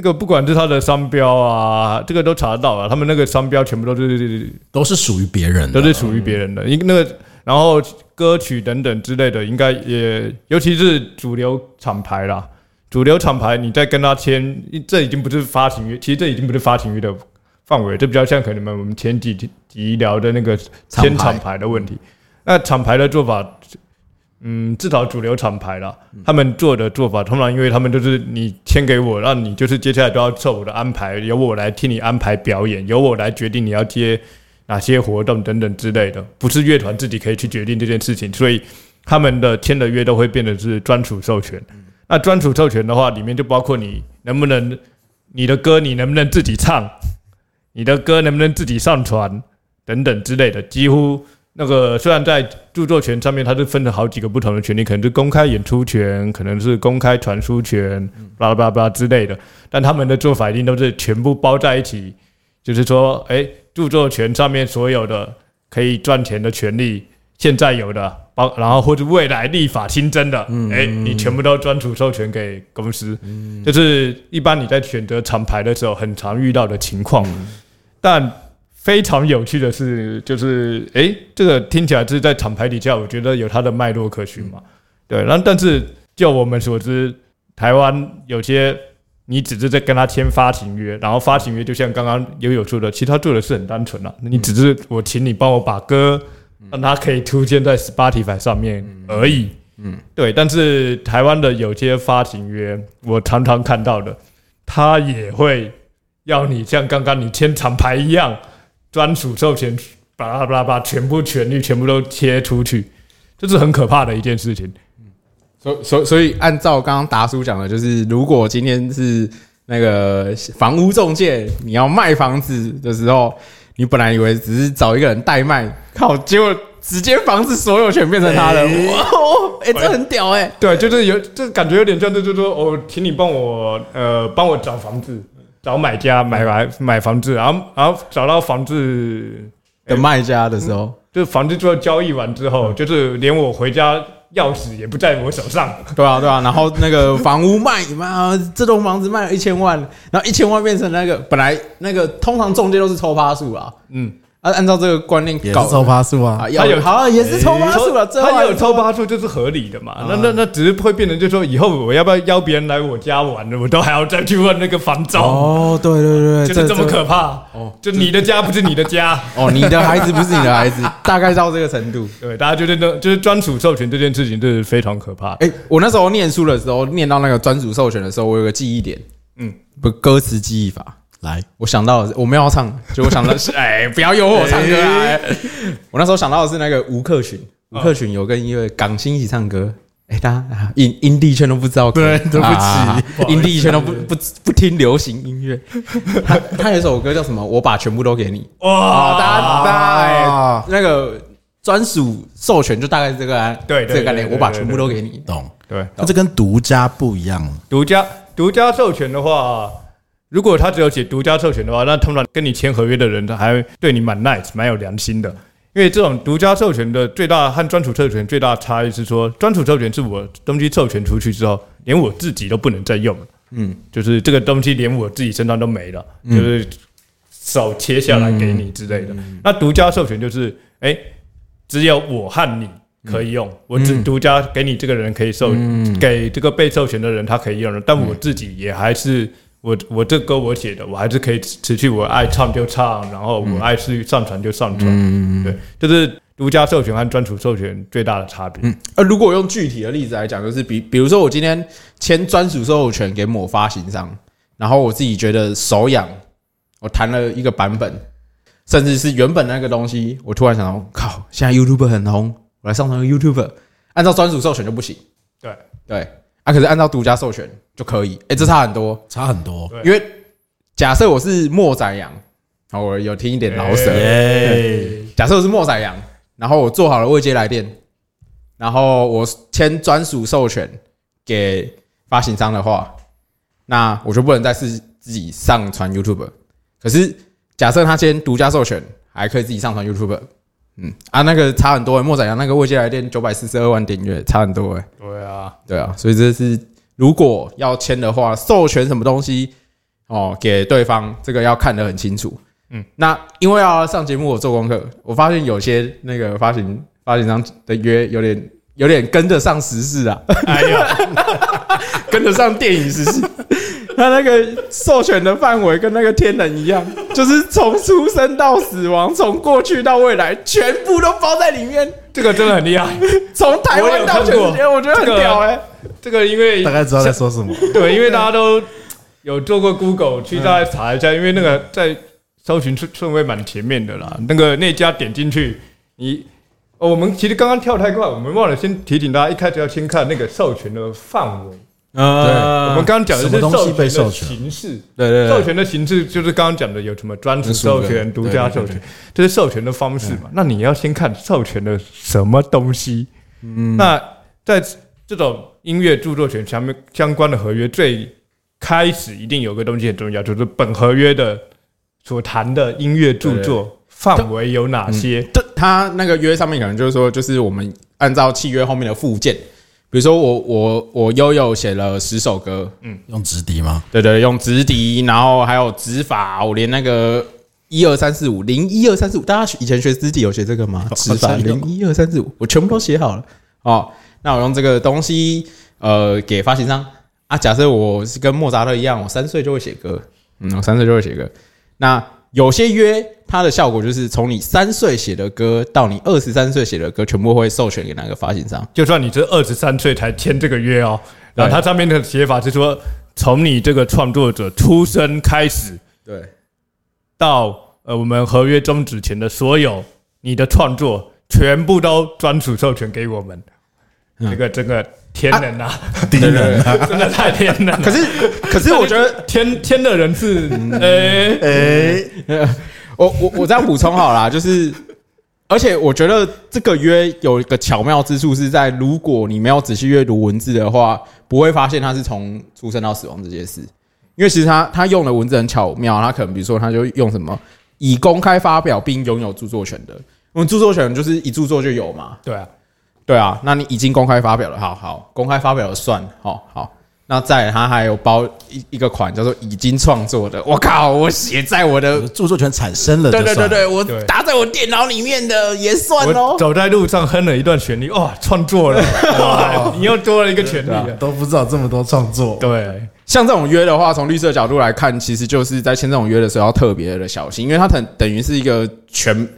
那个不管是他的商标啊，这个都查得到啊。他们那个商标全部都是都是属于别人，都是属于别人的。因那个，然后歌曲等等之类的，应该也尤其是主流厂牌啦。主流厂牌，你再跟他签，这已经不是发行约，其实这已经不是发行约的范围，这比较像可能我们前几集聊的那个签厂牌的问题。那厂牌的做法。嗯，至少主流厂牌了，他们做的做法通常，因为他们就是你签给我，让你就是接下来都要受我的安排，由我来替你安排表演，由我来决定你要接哪些活动等等之类的，不是乐团自己可以去决定这件事情，所以他们的签的约都会变得是专属授权。那专属授权的话，里面就包括你能不能你的歌你能不能自己唱，你的歌能不能自己上传等等之类的，几乎。那个虽然在著作权上面，它是分了好几个不同的权利，可能是公开演出权，可能是公开传输权，巴拉巴拉巴拉之类的。但他们的做法一定都是全部包在一起，就是说，哎，著作权上面所有的可以赚钱的权利，现在有的，包然后或者未来立法新增的，哎，你全部都专属授权给公司。就是一般你在选择厂牌的时候，很常遇到的情况，但。非常有趣的是，就是哎，这个听起来是在厂牌底下，我觉得有它的脉络可循嘛。对，然后但是就我们所知，台湾有些你只是在跟他签发行约，然后发行约就像刚刚悠悠说的，其实他做的是很单纯啊，你只是我请你帮我把歌让它可以出现在 Spotify 上面而已。嗯，对。但是台湾的有些发行约，我常常看到的，他也会要你像刚刚你签厂牌一样。专属授权，巴拉巴拉把全部权利全部都切出去，这是很可怕的一件事情。所所所以，按照刚刚达叔讲的，就是如果今天是那个房屋中介，你要卖房子的时候，你本来以为只是找一个人代卖，靠，结果直接房子所有权变成他的，<laughs> 哇，哎，这很屌哎。对，就是有，就感觉有点像，就是说，哦，请你帮我，呃，帮我找房子。找买家买来买房子，然后然后找到房子的卖家的时候，就是房子最后交易完之后，就是连我回家钥匙也不在我手上。对啊，对啊。然后那个房屋卖妈，这栋房子卖了一千万，然后一千万变成那个本来那个通常中介都是抽趴数啊，嗯。按按照这个观念搞抽八数啊，他有好也是抽八数了，他有抽八数就是合理的嘛。那那那只是会变成，就是说以后我要不要邀别人来我家玩我都还要再去问那个房照。哦，对对对，就是这么可怕。哦，就你的家不是你的家。<laughs> 哦，你的孩子不是你的孩子，<laughs> 大概到这个程度。对，大家觉得那就是专属授权这件事情，就是非常可怕。哎，我那时候念书的时候，念到那个专属授权的时候，我有个记忆点，嗯，不歌词记忆法。来，我想到我没有唱，就我想到是，<laughs> 哎，不要诱惑我唱歌啊！我那时候想到的是那个吴克群，吴克群有跟一位港星一起唱歌，哎，大家音音地圈都不知道，对对不起啊不好音地圈都不不不听流行音乐。他他有一首歌叫什么？我把全部都给你。哇，大家大哎那个专属授权就大概是这个啊对对这个概念，对对我把全部都给你。懂？对那这跟独家不一样，独家独家授权的话，如果他只有写独家授权的话，那通常跟你签合约的人，他还对你蛮 nice、蛮有良心的。因为这种独家授权的最大和专属授权最大的差异是说，专属授权是我东西授权出去之后，连我自己都不能再用了。嗯，就是这个东西连我自己身上都没了，就是手切下来给你之类的。那独家授权就是，哎、只有我和你可以用，我只独家给你这个人可以授，给这个被授权的人他可以用的，但我自己也还是。我我这歌我写的，我还是可以持续我爱唱就唱，然后我爱是上传就上传，对，这是独家授权和专属授权最大的差别。嗯呃，如果用具体的例子来讲，就是比比如说我今天签专属授权给某发行商，然后我自己觉得手痒，我弹了一个版本，甚至是原本那个东西，我突然想到，靠，现在 YouTube 很红，我来上传个 YouTube，按照专属授权就不行，对。对，啊，可是按照独家授权就可以，哎、这差很多，差很多。对。因为假设我是莫宰羊，好，我有听一点老舍，耶，假设我是莫宰羊，然后我做好了未接来电，然后我签专属授权给发行商的话，那我就不能再是自己上传 YouTube。可是假设他签独家授权，还可以自己上传 YouTube。嗯。啊，那个差很多、欸，莫仔羊那个未接来电九百四十二万点阅，差很多哎、对啊，对啊，所以这是如果要签的话，授权什么东西哦给对方，这个要看得很清楚。嗯嗯，那因为要上节目，我做功课，我发现有些那个发行发行商的约有点有点跟得上时事啊，哎呀，<laughs> 跟得上电影时事。他那个授权的范围跟那个天人一样，<laughs> 就是从出生到死亡，从过去到未来，全部都包在里面。这个真的很厉害。<laughs> 从台湾到全世界，我觉得很屌哎、这个因为大概知道在说什么。<laughs> 对，因为大家都有做过 Google 去大家查一下，因为那个在搜寻顺顺位蛮前面的啦。那个那家点进去，你、哦我们其实刚刚跳太快，我们忘了先提醒大家，一开始要先看那个授权的范围。呃我们刚刚讲的是东西授权的被授权？形式，对对对。授权的形式就是刚刚讲的有什么专属授权、独家授权，这是授权的方式嘛？那你要先看授权的什么东西。嗯，那在这种音乐著作权相面相关的合约，最开始一定有个东西很重要，就是本合约的所谈的音乐著作范围有哪些？这他那个约上面可能就是说，就是我们按照契约后面的附件，比如说我我我悠悠写了十首歌，嗯用直笛吗？对对，用直笛，然后还有指法，我连那个一二三四五零一二三四五，大家以前学直笛有学这个吗？指法零一二三四五，我全部都写好了哦。那我用这个东西呃给发行商啊，假设我是跟莫扎特一样，我三岁就会写歌，嗯，我三岁就会写歌。那有些约它的效果就是从你三岁写的歌到你二十三岁写的歌，全部会授权给哪个发行商。就算你这二十三岁才签这个约哦，然后它上面的写法是说，从你这个创作者出生开始对，到呃我们合约终止前的所有你的创作，全部都专属授权给我们。这个这个天人啊，<laughs> 敌人啊，<laughs> 真的太天人了。可是可是我觉得天天的人是哎，哎，<laughs> 我我我这样补充好啦，就是，而且我觉得这个约有一个巧妙之处是在，如果你没有仔细阅读文字的话，不会发现他是从出生到死亡这件事。因为其实他他用的文字很巧妙，他可能比如说他就用什么已公开发表并拥有著作权的，我们著作权就是一著作就有嘛，对啊，对啊，那你已经公开发表了，好好公开发表了算，好好。那再来，他还有包一一个款叫做已经创作的，我靠，我写在我的著作权产生了，对对对，对，我打在我电脑里面的也算哦。走在路上哼了一段旋律，哇，创作了，<laughs> 哇，你又多了一个权利了。都不知道这么多创作。对，像这种约的话，从律师的角度来看，其实就是在签这种约的时候要特别的小心，因为它等等于是一个全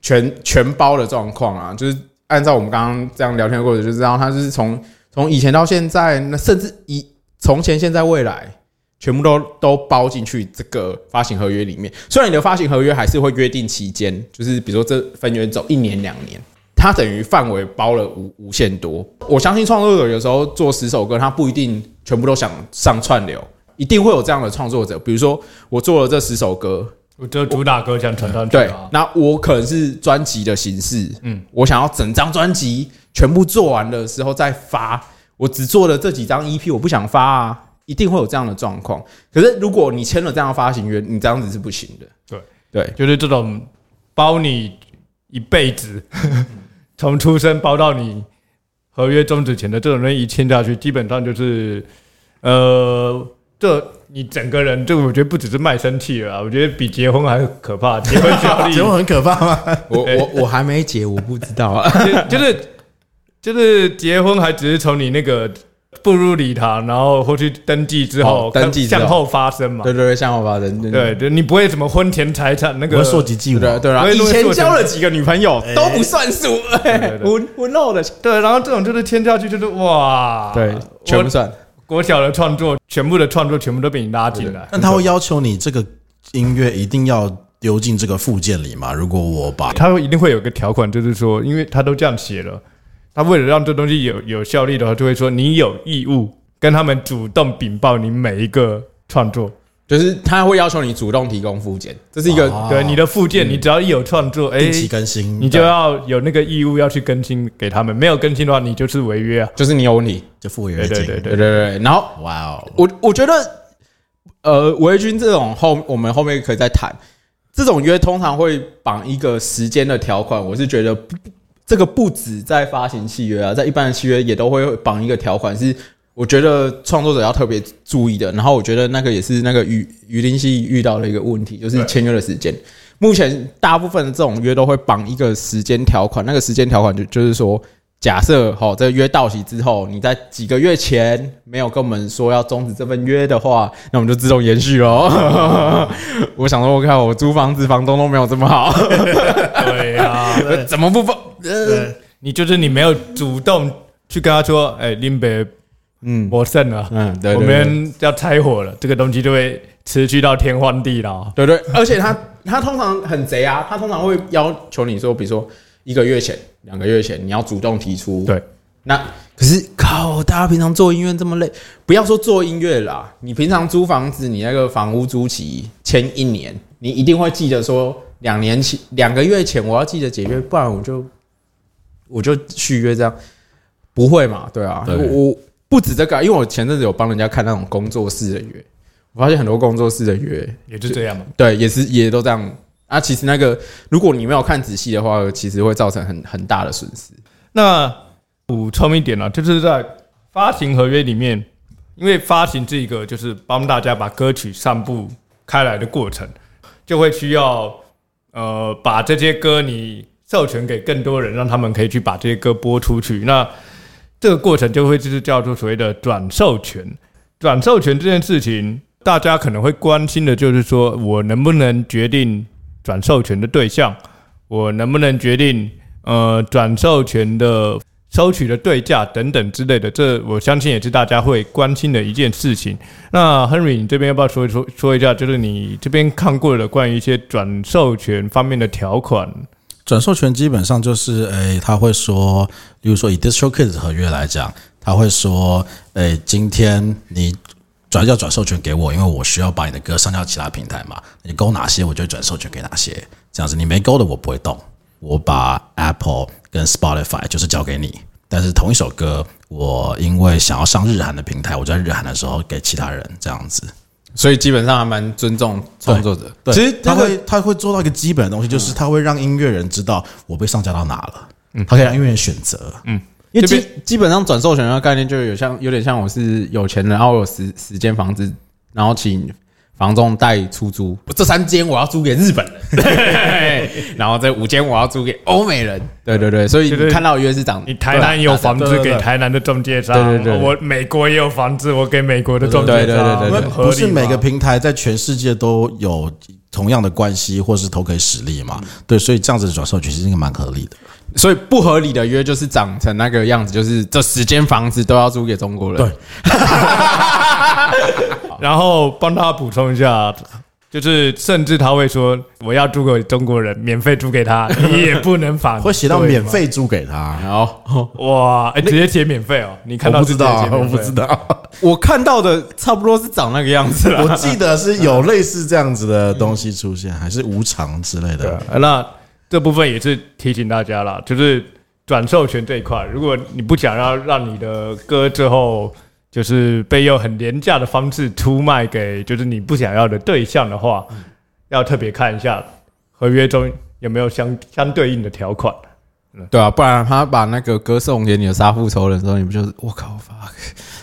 全全包的状况啊。就是按照我们刚刚这样聊天的过程，就知道它是从从以前到现在，那甚至以从前、现在、未来，全部都都包进去这个发行合约里面。虽然你的发行合约还是会约定期间，就是比如说这分约走一年两年。它等于范围包了无无限多。我相信创作者有时候做十首歌，他不一定全部都想上串流，一定会有这样的创作者。比如说，我做了这十首歌，我就主打歌想传上去对啊，，那我可能是专辑的形式，嗯，我想要整张专辑全部做完的时候再发，我只做了这几张 EP，我不想发啊，一定会有这样的状况。可是如果你签了这样的发行约，你这样子是不行的。对对，就是这种包你一辈子，<laughs> 从出生包到你合约终止前的这种东西一签下去，基本上就是呃，这你整个人，这个我觉得不只是卖身契了啊，我觉得比结婚还可怕。结婚效力 <laughs> 结婚很可怕吗？我我我还没结，我不知道啊。<laughs> 就就是就是结婚还只是从你那个步入礼堂，然后或去登记之后，哦登记之后向后发生嘛对。对对，向后发生。对对，你不会什么婚前财产那个我会溯及既往。对对啊，以前交了几个女朋友都不算数，婚婚后的对，然后这种就是签下去就是哇，对全部算。国小的创作，全部的创作全部都被你拉进来。但他会要求你这个音乐一定要丢进这个附件里嘛？如果我把他会一定会有个条款，就是说，因为他都这样写了，他为了让这东西有有效力的话，就会说你有义务跟他们主动禀报你每一个创作。就是他会要求你主动提供附件，这是一个哦对你的附件，你只要一有创作，哎、定期更新，你就要有那个义务要去更新给他们，没有更新的话，你就是违约啊。就是你有问题，就付违约金。对对对对对对对。然后哇哦，我我觉得，呃，违约金这种后我们后面可以再谈。这种约通常会绑一个时间的条款，我是觉得不这个不止在发行契约啊，在一般的契约也都会绑一个条款，是我觉得创作者要特别注意的。然后我觉得那个也是那个鱼鱼鳞系遇到的一个问题，就是对签约的时间。目前大部分的这种约都会绑一个时间条款，那个时间条款就就是说，假设好、这个约到期之后，你在几个月前没有跟我们说要终止这份约的话，那我们就自动延续喽。<laughs> 我想说，我看我租房子，房东都没有这么好，对啊，<laughs> 怎么不放？对，你就是你没有主动去跟他说，哎、林北嗯我胜了，嗯，对我对对们要拆伙了，这个东西就会持续到天荒地老。对对，而且他他通常很贼啊，他通常会要求你说，比如说一个月前、两个月前，你要主动提出。对，那可是靠，大家平常做音乐这么累，不要说做音乐啦，你平常租房子，你那个房屋租期签一年，你一定会记得说两年前、两个月前我要记得解约，不然我就我就续约这样，不会嘛？对啊，我不止这个啊，因为我前阵子有帮人家看那种工作室的约，我发现很多工作室的约也就这样嘛。对，也是也都这样啊。其实那个，如果你没有看仔细的话，其实会造成很很大的损失。那补充一点呢、就是在发行合约里面，因为发行这个就是帮大家把歌曲散布开来的过程，就会需要呃把这些歌你授权给更多人，让他们可以去把这些歌播出去。那这个过程就会就是叫做所谓的转授权。转授权这件事情，大家可能会关心的就是说我能不能决定转授权的对象，我能不能决定呃转授权的收取的对价等等之类的，这我相信也是大家会关心的一件事情。那 Henry，你这边要不要说一说说一下，就是你这边看过的关于一些转授权方面的条款？转授权基本上就是，诶、他会说，例如说以 DistroKids 合约来讲，他会说，诶、今天你转要转授权给我，因为我需要把你的歌上架其他平台嘛，你勾哪些，我就转授权给哪些，这样子你没勾的我不会动，我把 Apple 跟 Spotify 就是交给你，但是同一首歌，我因为想要上日韩的平台，我在日韩的时候给其他人这样子。所以基本上还蛮尊重创作者。对，其实他会他会做到一个基本的东西，就是他会让音乐人知道我被上架到哪了，嗯。他可以让音乐人选择。嗯。因为基基本上转授权的概念就有像有点像我是有钱人，然后我有十十间房子，然后请房仲代出租，这三间我要租给日本人，<laughs> 然后这五间我要租给欧美人。对对对，所以你看到的约是长你台南有房子给台南的中介商，对对对对我美国也有房子，我给美国的中介商，对对对不是每个平台在全世界都有同样的关系，或是投给实力嗯嘛。对，所以这样子的转授权其实应该蛮合理的。所以不合理的约就是长成那个样子，就是这十间房子都要租给中国人。对 <laughs> 然后帮他补充一下，就是甚至他会说我要租给中国人，免费租给他，<laughs> 你也不能反对会写到免费租给他。然后哇，哎、直接写免费哦，你看到我不知道我不知道，<laughs> 我看到的差不多是长那个样子了。我记得是有类似这样子的东西出现，还是无偿之类的。啊，那这部分也是提醒大家啦，就是转授权这一块，如果你不想要让你的歌之后就是被用很廉价的方式出卖给就是你不想要的对象的话，要特别看一下合约中有没有相相对应的条款。对啊，不然他把那个歌送给你的杀父仇人的时候，你不就是我靠 fuck？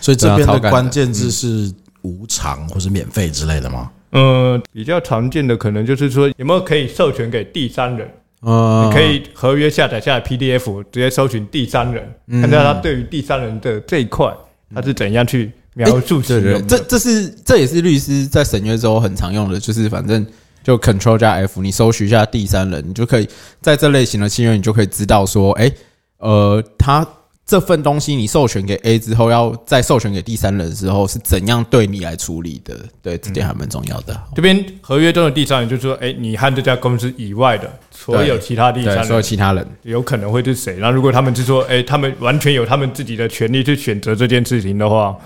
所以这边的关键字是无偿或是免费之类的吗？嗯，比较常见的可能就是说有没有可以授权给第三人，呃你可以合约下载下来 PDF，直接搜寻第三人，嗯看到他对于第三人的这一块他是怎样去描述使对对，用的。这这是这也是律师在审阅之后很常用的，就是反正就 Control 加 F，你搜寻一下第三人，你就可以在这类型的契约，你就可以知道说，哎、呃，他这份东西你授权给 A 之后，要再授权给第三人的时候，是怎样对你来处理的？对，这点还蛮重要的。这边合约中的第三人就是说，哎、你和这家公司以外的所有其他第对，所有三人其他人，有可能会是谁？然后如果他们是说，哎、他们完全有他们自己的权利去选择这件事情的话，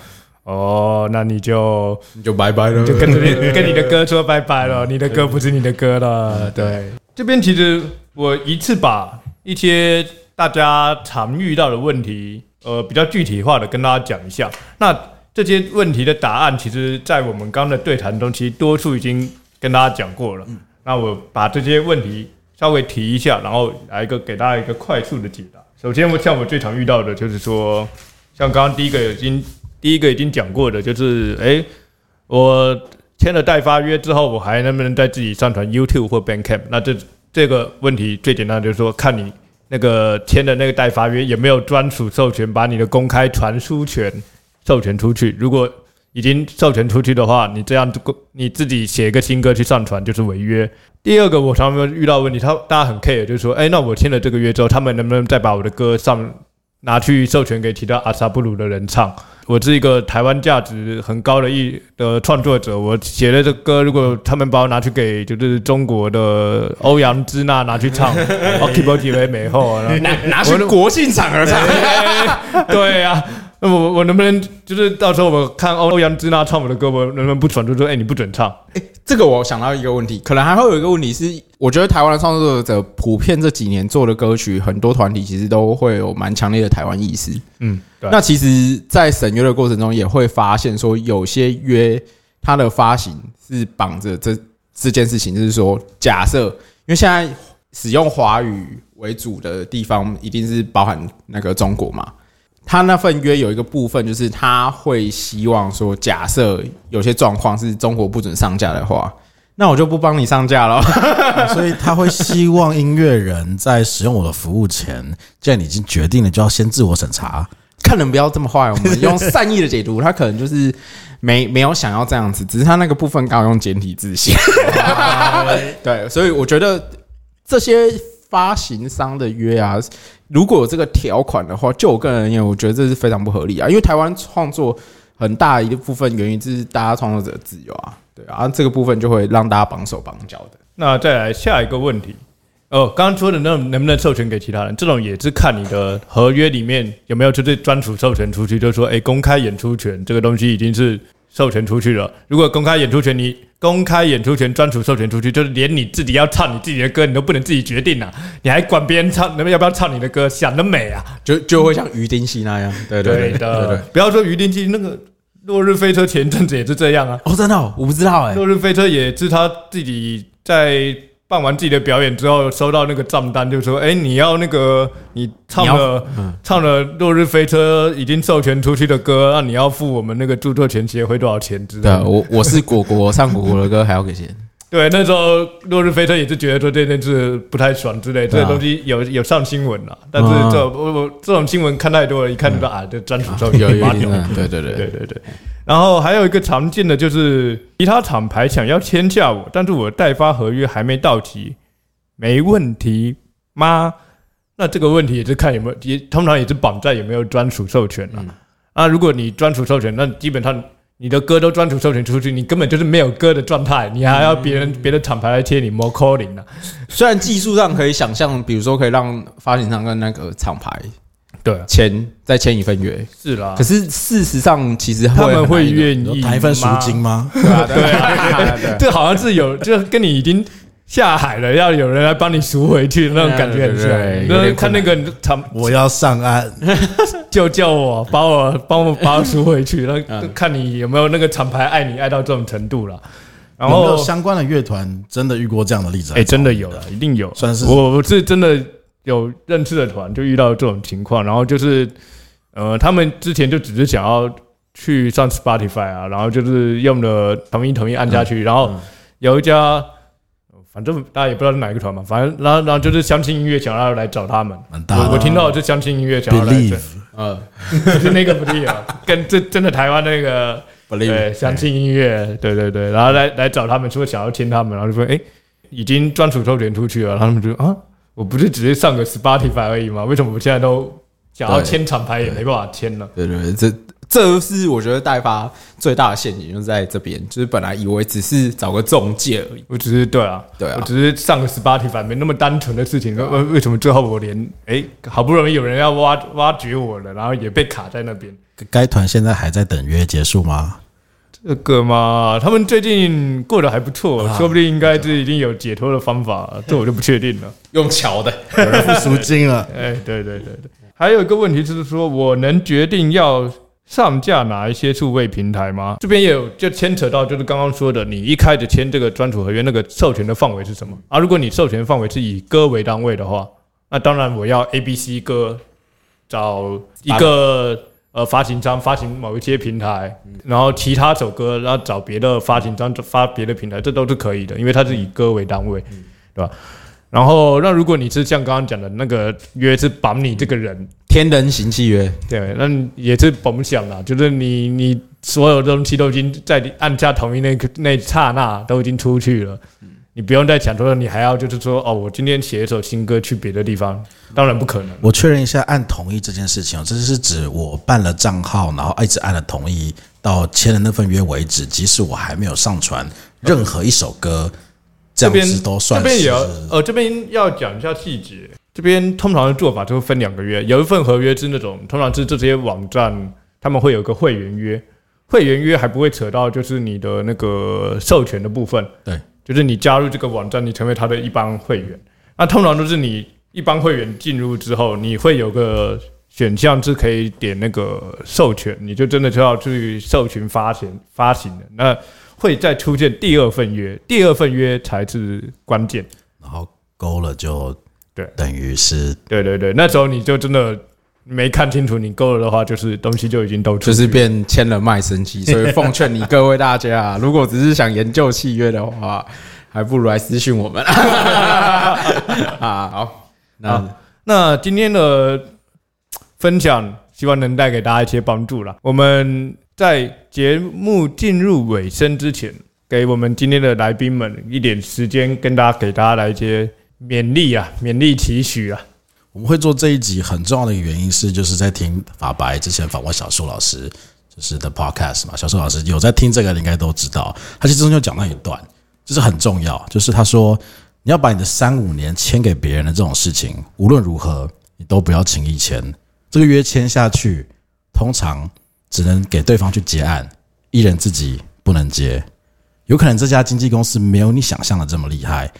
哦，那你就你就拜拜了，就跟着你跟你的歌说拜拜了，你的歌不是你的歌了。对，这边其实我一次把一些大家常遇到的问题，呃，比较具体化的跟大家讲一下。那这些问题的答案，其实在我们刚刚的对谈中，其实多数已经跟大家讲过了。那我把这些问题稍微提一下，然后来一个给大家一个快速的解答。首先，我像我最常遇到的就是说，像刚刚第一个已经第一个已经讲过的，就是诶，我签了代发约之后，我还能不能在自己上传 YouTube 或 Bandcamp？那这这个问题最简单就是说，看你那个签的那个代发约也没有专属授权，把你的公开传输权授权出去。如果已经授权出去的话，你这样你自己写一个新歌去上传就是违约。第二个，我常常遇到问题，他大家很 care，就是说，哎、那我签了这个约之后，他们能不能再把我的歌上拿去授权给其他阿萨布鲁的人唱？我是一个台湾价值很高的艺的创作者，我写的这歌，如果他们把我拿去给就是中国的欧阳之娜拿去唱我 k e e p 为美后，拿拿去国庆场合唱。<laughs> 对呀、那我我能不能就是到时候我看欧阳之娜唱我的歌，我能不能不传出说，哎、你不准唱？哎这个我想到一个问题，可能还会有一个问题是，我觉得台湾的创作者普遍这几年做的歌曲，很多团体其实都会有蛮强烈的台湾意识。嗯，对。那其实，在审约的过程中，也会发现说，有些约它的发行是绑着这这件事情，就是说，假设因为现在使用华语为主的地方，一定是包含那个中国嘛。他那份约有一个部分，就是他会希望说，假设有些状况是中国不准上架的话，<laughs> 那我就不帮你上架了。<laughs> 所以他会希望音乐人在使用我的服务前，既然你已经决定了，就要先自我审查。看人不要这么坏，我们用善意的解读，他可能就是没 <laughs> 没有想要这样子，只是他那个部分刚好用简体字写。对，所以我觉得这些发行商的约啊，如果有这个条款的话，就我个人而言，我觉得这是非常不合理啊。因为台湾创作很大一部分源于这是大家创作者自由啊，对啊，这个部分就会让大家绑手绑脚的。那再来下一个问题，哦，刚刚说的那能不能授权给其他人，这种也是看你的合约里面有没有就是专属授权出去，就是说，哎，公开演出权这个东西已经是授权出去了。如果公开演出权你公开演出权专属授权出去，就是连你自己要唱你自己的歌，你都不能自己决定啊，你还管别人唱，能不能要不要唱你的歌，想得美啊！就就会像于丁系那样，对对对对的，对。不要说于丁西那个落日飞车前阵子也是这样啊，哦，真的哦、我不知道哎、落日飞车也是他自己在办完自己的表演之后，收到那个账单，就说：“哎、你要那个你唱了唱了落日飞车已经授权出去的歌，那你要付我们那个著作权协会多少钱知道。我我是果果，<laughs> 唱果果的歌还要给钱。”对，那时候落日飞车也是觉得说这件事不太爽之类，这对啊个东西有有上新闻了，但是嗯这我我这种新闻看太多了，一看就知道啊，这专属授权有对对对对对对。然后还有一个常见的就是，其他厂牌想要签下我，但是我代发合约还没到期，没问题吗？那这个问题也是看有没有，也通常也是绑在有没有专属授权了。啊，如果你专属授权，那基本上你的歌都专属授权出去，你根本就是没有歌的状态，你还要别人别的厂牌来贴你 more calling 啊？虽然技术上可以想象，比如说可以让发行商跟那个厂牌对，签再签一份约，是啦可。是事实上其实他们会愿意有谈一份赎吗金吗？<laughs> 对啊对啊对啊这好像是有，就跟你已经下海了，要有人来帮你赎回去那种感觉很像对对对。那看那个厂我要上岸，救救我，把我帮我把我赎回去，那嗯看你有没有那个厂牌爱你爱到这种程度了。然有没有后，相关的乐团真的遇过这样的例子？哎，真的有了，一定有。算是我我是真的有认识的团就遇到这种情况，然后就是呃，他们之前就只是想要去上 Spotify 啊，然后就是用了同意同意按下去，然后有一家。反正大家也不知道是哪一个团嘛，反正然后然后就是相亲音乐想要来找他们，我我听到的是相亲音乐想要来找，Believe 呃不是那个 Believe，啊跟这真的台湾那个 believe 对相亲音乐，对对对，然后来来找他们，说想要签他们，然后就说哎，已经专属授权出去了，然后他们就啊，我不是只是上个 Spotify 而已吗？为什么我现在都想要签厂牌也没办法签了？对对对，这这是我觉得代发最大的陷阱，就是在这边，就是本来以为只是找个中介而已，我只是对啊，对啊我只是上个 Spotify 没那么单纯的事情，为为什么最后我连哎好不容易有人要挖挖掘我了，然后也被卡在那边。该团现在还在等约结束吗？这个嘛，他们最近过得还不错，啊说不定应该是已经有解脱的方法，<laughs> 这我就不确定了。用桥的。有人付赎金了，<laughs> 哎，对对对对，还有一个问题就是说，我能决定要上架哪一些数位平台吗？这边也有就牵扯到，就是刚刚说的，你一开始签这个专属合约，那个授权的范围是什么？啊，如果你授权范围是以歌为单位的话，那当然我要 A、B、C 歌找一个呃发行商发行某一些平台，然后其他首歌然后找别的发行商发别的平台，这都是可以的，因为它是以歌为单位，对吧？然后，那如果你是像刚刚讲的那个约是绑你这个人，天人行契约，对，那也是甭想了，就是你你所有东西都已经在你按下同意那个那一刹那都已经出去了，你不用再想说你还要就是说哦，我今天写一首新歌去别的地方，当然不可能。我确认一下，按同意这件事情哦，这是指我办了账号，然后一直按了同意到签了那份约为止，即使我还没有上传任何一首歌，这边子都算这边也要呃，这边要讲一下细节。这边通常的做法就会分两个月，有一份合约是那种通常是这些网站他们会有个会员约，会员约还不会扯到就是你的那个授权的部分，对，就是你加入这个网站，你成为他的一般会员。那通常都是你一般会员进入之后，你会有个选项是可以点那个授权，你就真的就要去授权发行发行的。那会再出现第二份约，第二份约才是关键。然后勾了就对等于是对对对，那时候你就真的没看清楚，你勾了的话，就是东西就已经都出去就是变签了卖身契，所以 <laughs> 奉劝你各位大家啊，如果只是想研究契约的话，还不如来私讯我们 <laughs> 啊。好，那好那今天的分享，希望能带给大家一些帮助啦。我们在节目进入尾声之前，给我们今天的来宾们一点时间，跟大家给大家来一些勉励啊，勉励期许啊。我们会做这一集很重要的一个原因是，就是在听法白之前访问小树老师，就是的 podcast 嘛。小树老师有在听这个，你应该都知道。他其中间有讲到一段，就是很重要，就是他说你要把你的三五年签给别人的这种事情，无论如何你都不要轻易签。这个约签下去，通常只能给对方去结案，艺人自己不能接。有可能这家经纪公司没有你想象的这么厉害，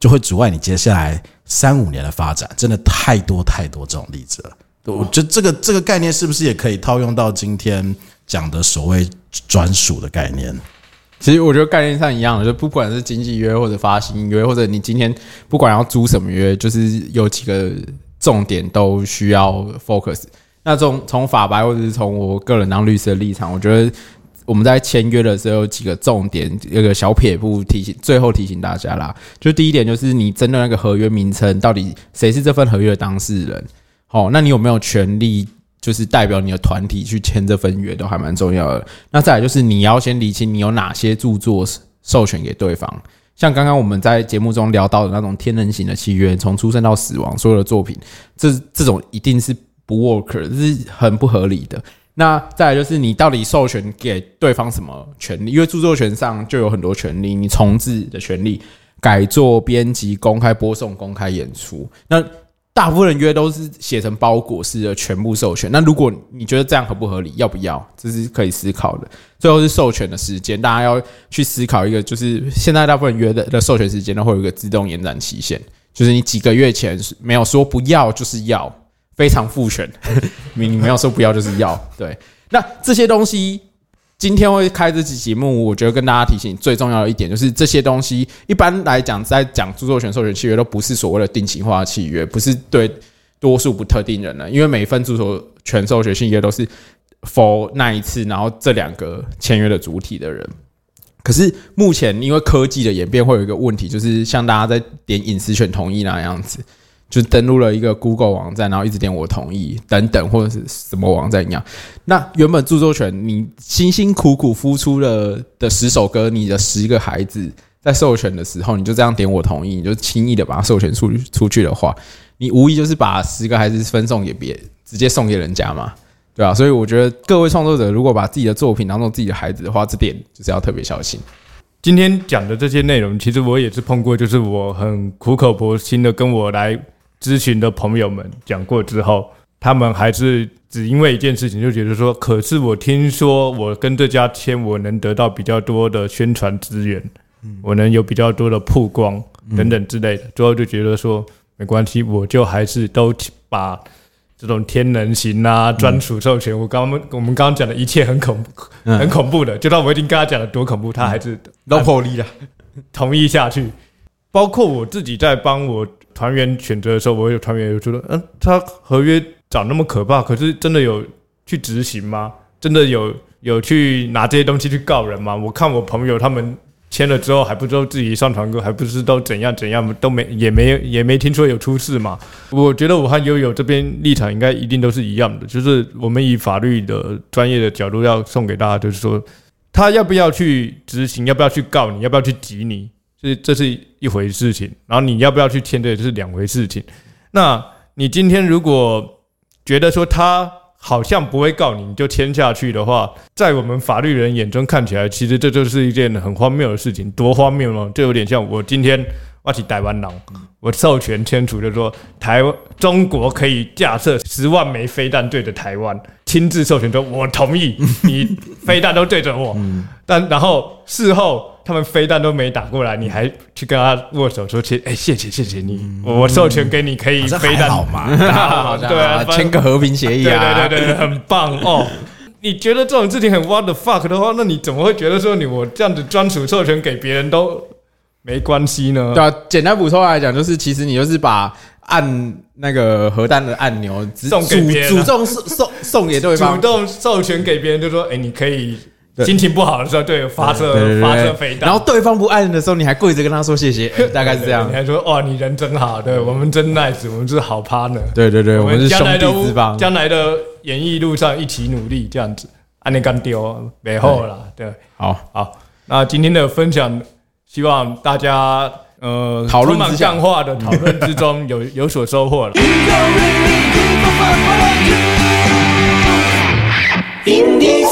就会阻碍你接下来三五年的发展。真的太多太多这种例子了。我觉得这个这个概念是不是也可以套用到今天讲的所谓专属的概念？其实我觉得概念上一样的，就不管是经纪约或者发行约，或者你今天不管要租什么约，就是有几个重点都需要 focus。那从从法白或者是从我个人当律师的立场，我觉得我们在签约的时候有几个重点，有个小撇步提醒，最后提醒大家啦。就第一点就是你针对那个合约名称，到底谁是这份合约的当事人？好，那你有没有权利？就是代表你的团体去签这份约，都还蛮重要的。那再来就是你要先理清你有哪些著作授权给对方，像刚刚我们在节目中聊到的那种天人型的契约，从出生到死亡所有的作品，这这种一定是不 work，这是很不合理的。那再来就是你到底授权给对方什么权利？因为著作权上就有很多权利，你重置的权利、改作、编辑、公开播送、公开演出。那大部分人约都是写成包裹式的全部授权。那如果你觉得这样合不合理，要不要？这是可以思考的。最后是授权的时间，大家要去思考一个，就是现在大部分人约的的授权时间呢，会有一个自动延展期限，就是你几个月前没有说不要就是要，非常父权，<laughs> 你没有说不要就是要。对，那这些东西。今天会开这期节目，我觉得跟大家提醒最重要的一点就是这些东西，一般来讲在讲著作权授权契约都不是所谓的定型化契约，不是对多数不特定人的，因为每份著作权授权契约都是 for 那一次，然后这两个签约的主体的人。可是目前因为科技的演变，会有一个问题，就是像大家在点隐私权同意那样子。就登录了一个 Google 网站，然后一直点我同意等等，或者是什么网站一样。那原本著作权你辛辛苦苦付出了的十首歌，你的十个孩子在授权的时候，你就这样点我同意，你就轻易的把它授权出出去的话，你无疑就是把十个孩子分送给别，直接送给人家嘛，对吧？所以我觉得各位创作者如果把自己的作品当做自己的孩子的话，这点就是要特别小心。今天讲的这些内容，其实我也是碰过，就是我很苦口婆心的跟我来。咨询的朋友们讲过之后，他们还是只因为一件事情就觉得说，可是我听说我跟这家签，我能得到比较多的宣传资源，我能有比较多的曝光等等之类的，最后就觉得说没关系，我就还是都把这种天人型啊、专属授权，我刚刚我们刚刚讲的一切很恐怖、很恐怖的，就算我已经跟他讲了多恐怖，他还是都破例了，同意下去。包括我自己在帮我。团员选择的时候，我有团员有觉得，嗯，他合约长那么可怕，可是真的有去执行吗？真的有有去拿这些东西去告人吗？我看我朋友他们签了之后，还不知道自己上传过，还不知道怎样怎样，都没也没也没听说有出事嘛。我觉得我和悠悠这边立场应该一定都是一样的，就是我们以法律的专业的角度要送给大家，就是说他要不要去执行，要不要去告你，要不要去挤你。这这是一回事情，然后你要不要去签，这是两回事情。那你今天如果觉得说他好像不会告你，你就签下去的话，在我们法律人眼中看起来，其实这就是一件很荒谬的事情。多荒谬呢？就有点像我今天挖起台湾狼，我授权签署，就说台湾中国可以架设十万枚飞弹对着台湾，亲自授权说，我同意你飞弹都对着我。但然后事后。他们飞弹都没打过来，你还去跟他握手说：“谢，哎，谢谢，谢谢你，我授权给你可以飞弹，好吗？<laughs> 对啊，签个和平协议啊，对对对，很棒哦。<laughs> 你觉得这种事情很 what the fuck 的话，那你怎么会觉得说你我这样子专属授权给别人都没关系呢？对啊，简单补充来讲，就是其实你就是把按那个核弹的按钮送给别人，主动送送送给对方，主动授权给别人，就说：哎，你可以。心情不好的时候，对发射发射飞弹，然后对方不按的时候，你还跪着跟他说谢谢，<laughs> 大概是这样。你还说哇，你人真好，对我们真 nice，我们是好 partner。对对对，我们是兄弟之邦，将来的演艺路上一起努力，这样子，安尼干丢没后了。对，好，好，那今天的分享，希望大家呃讨论之化的讨论之中 <laughs> 有有所收获了。Indie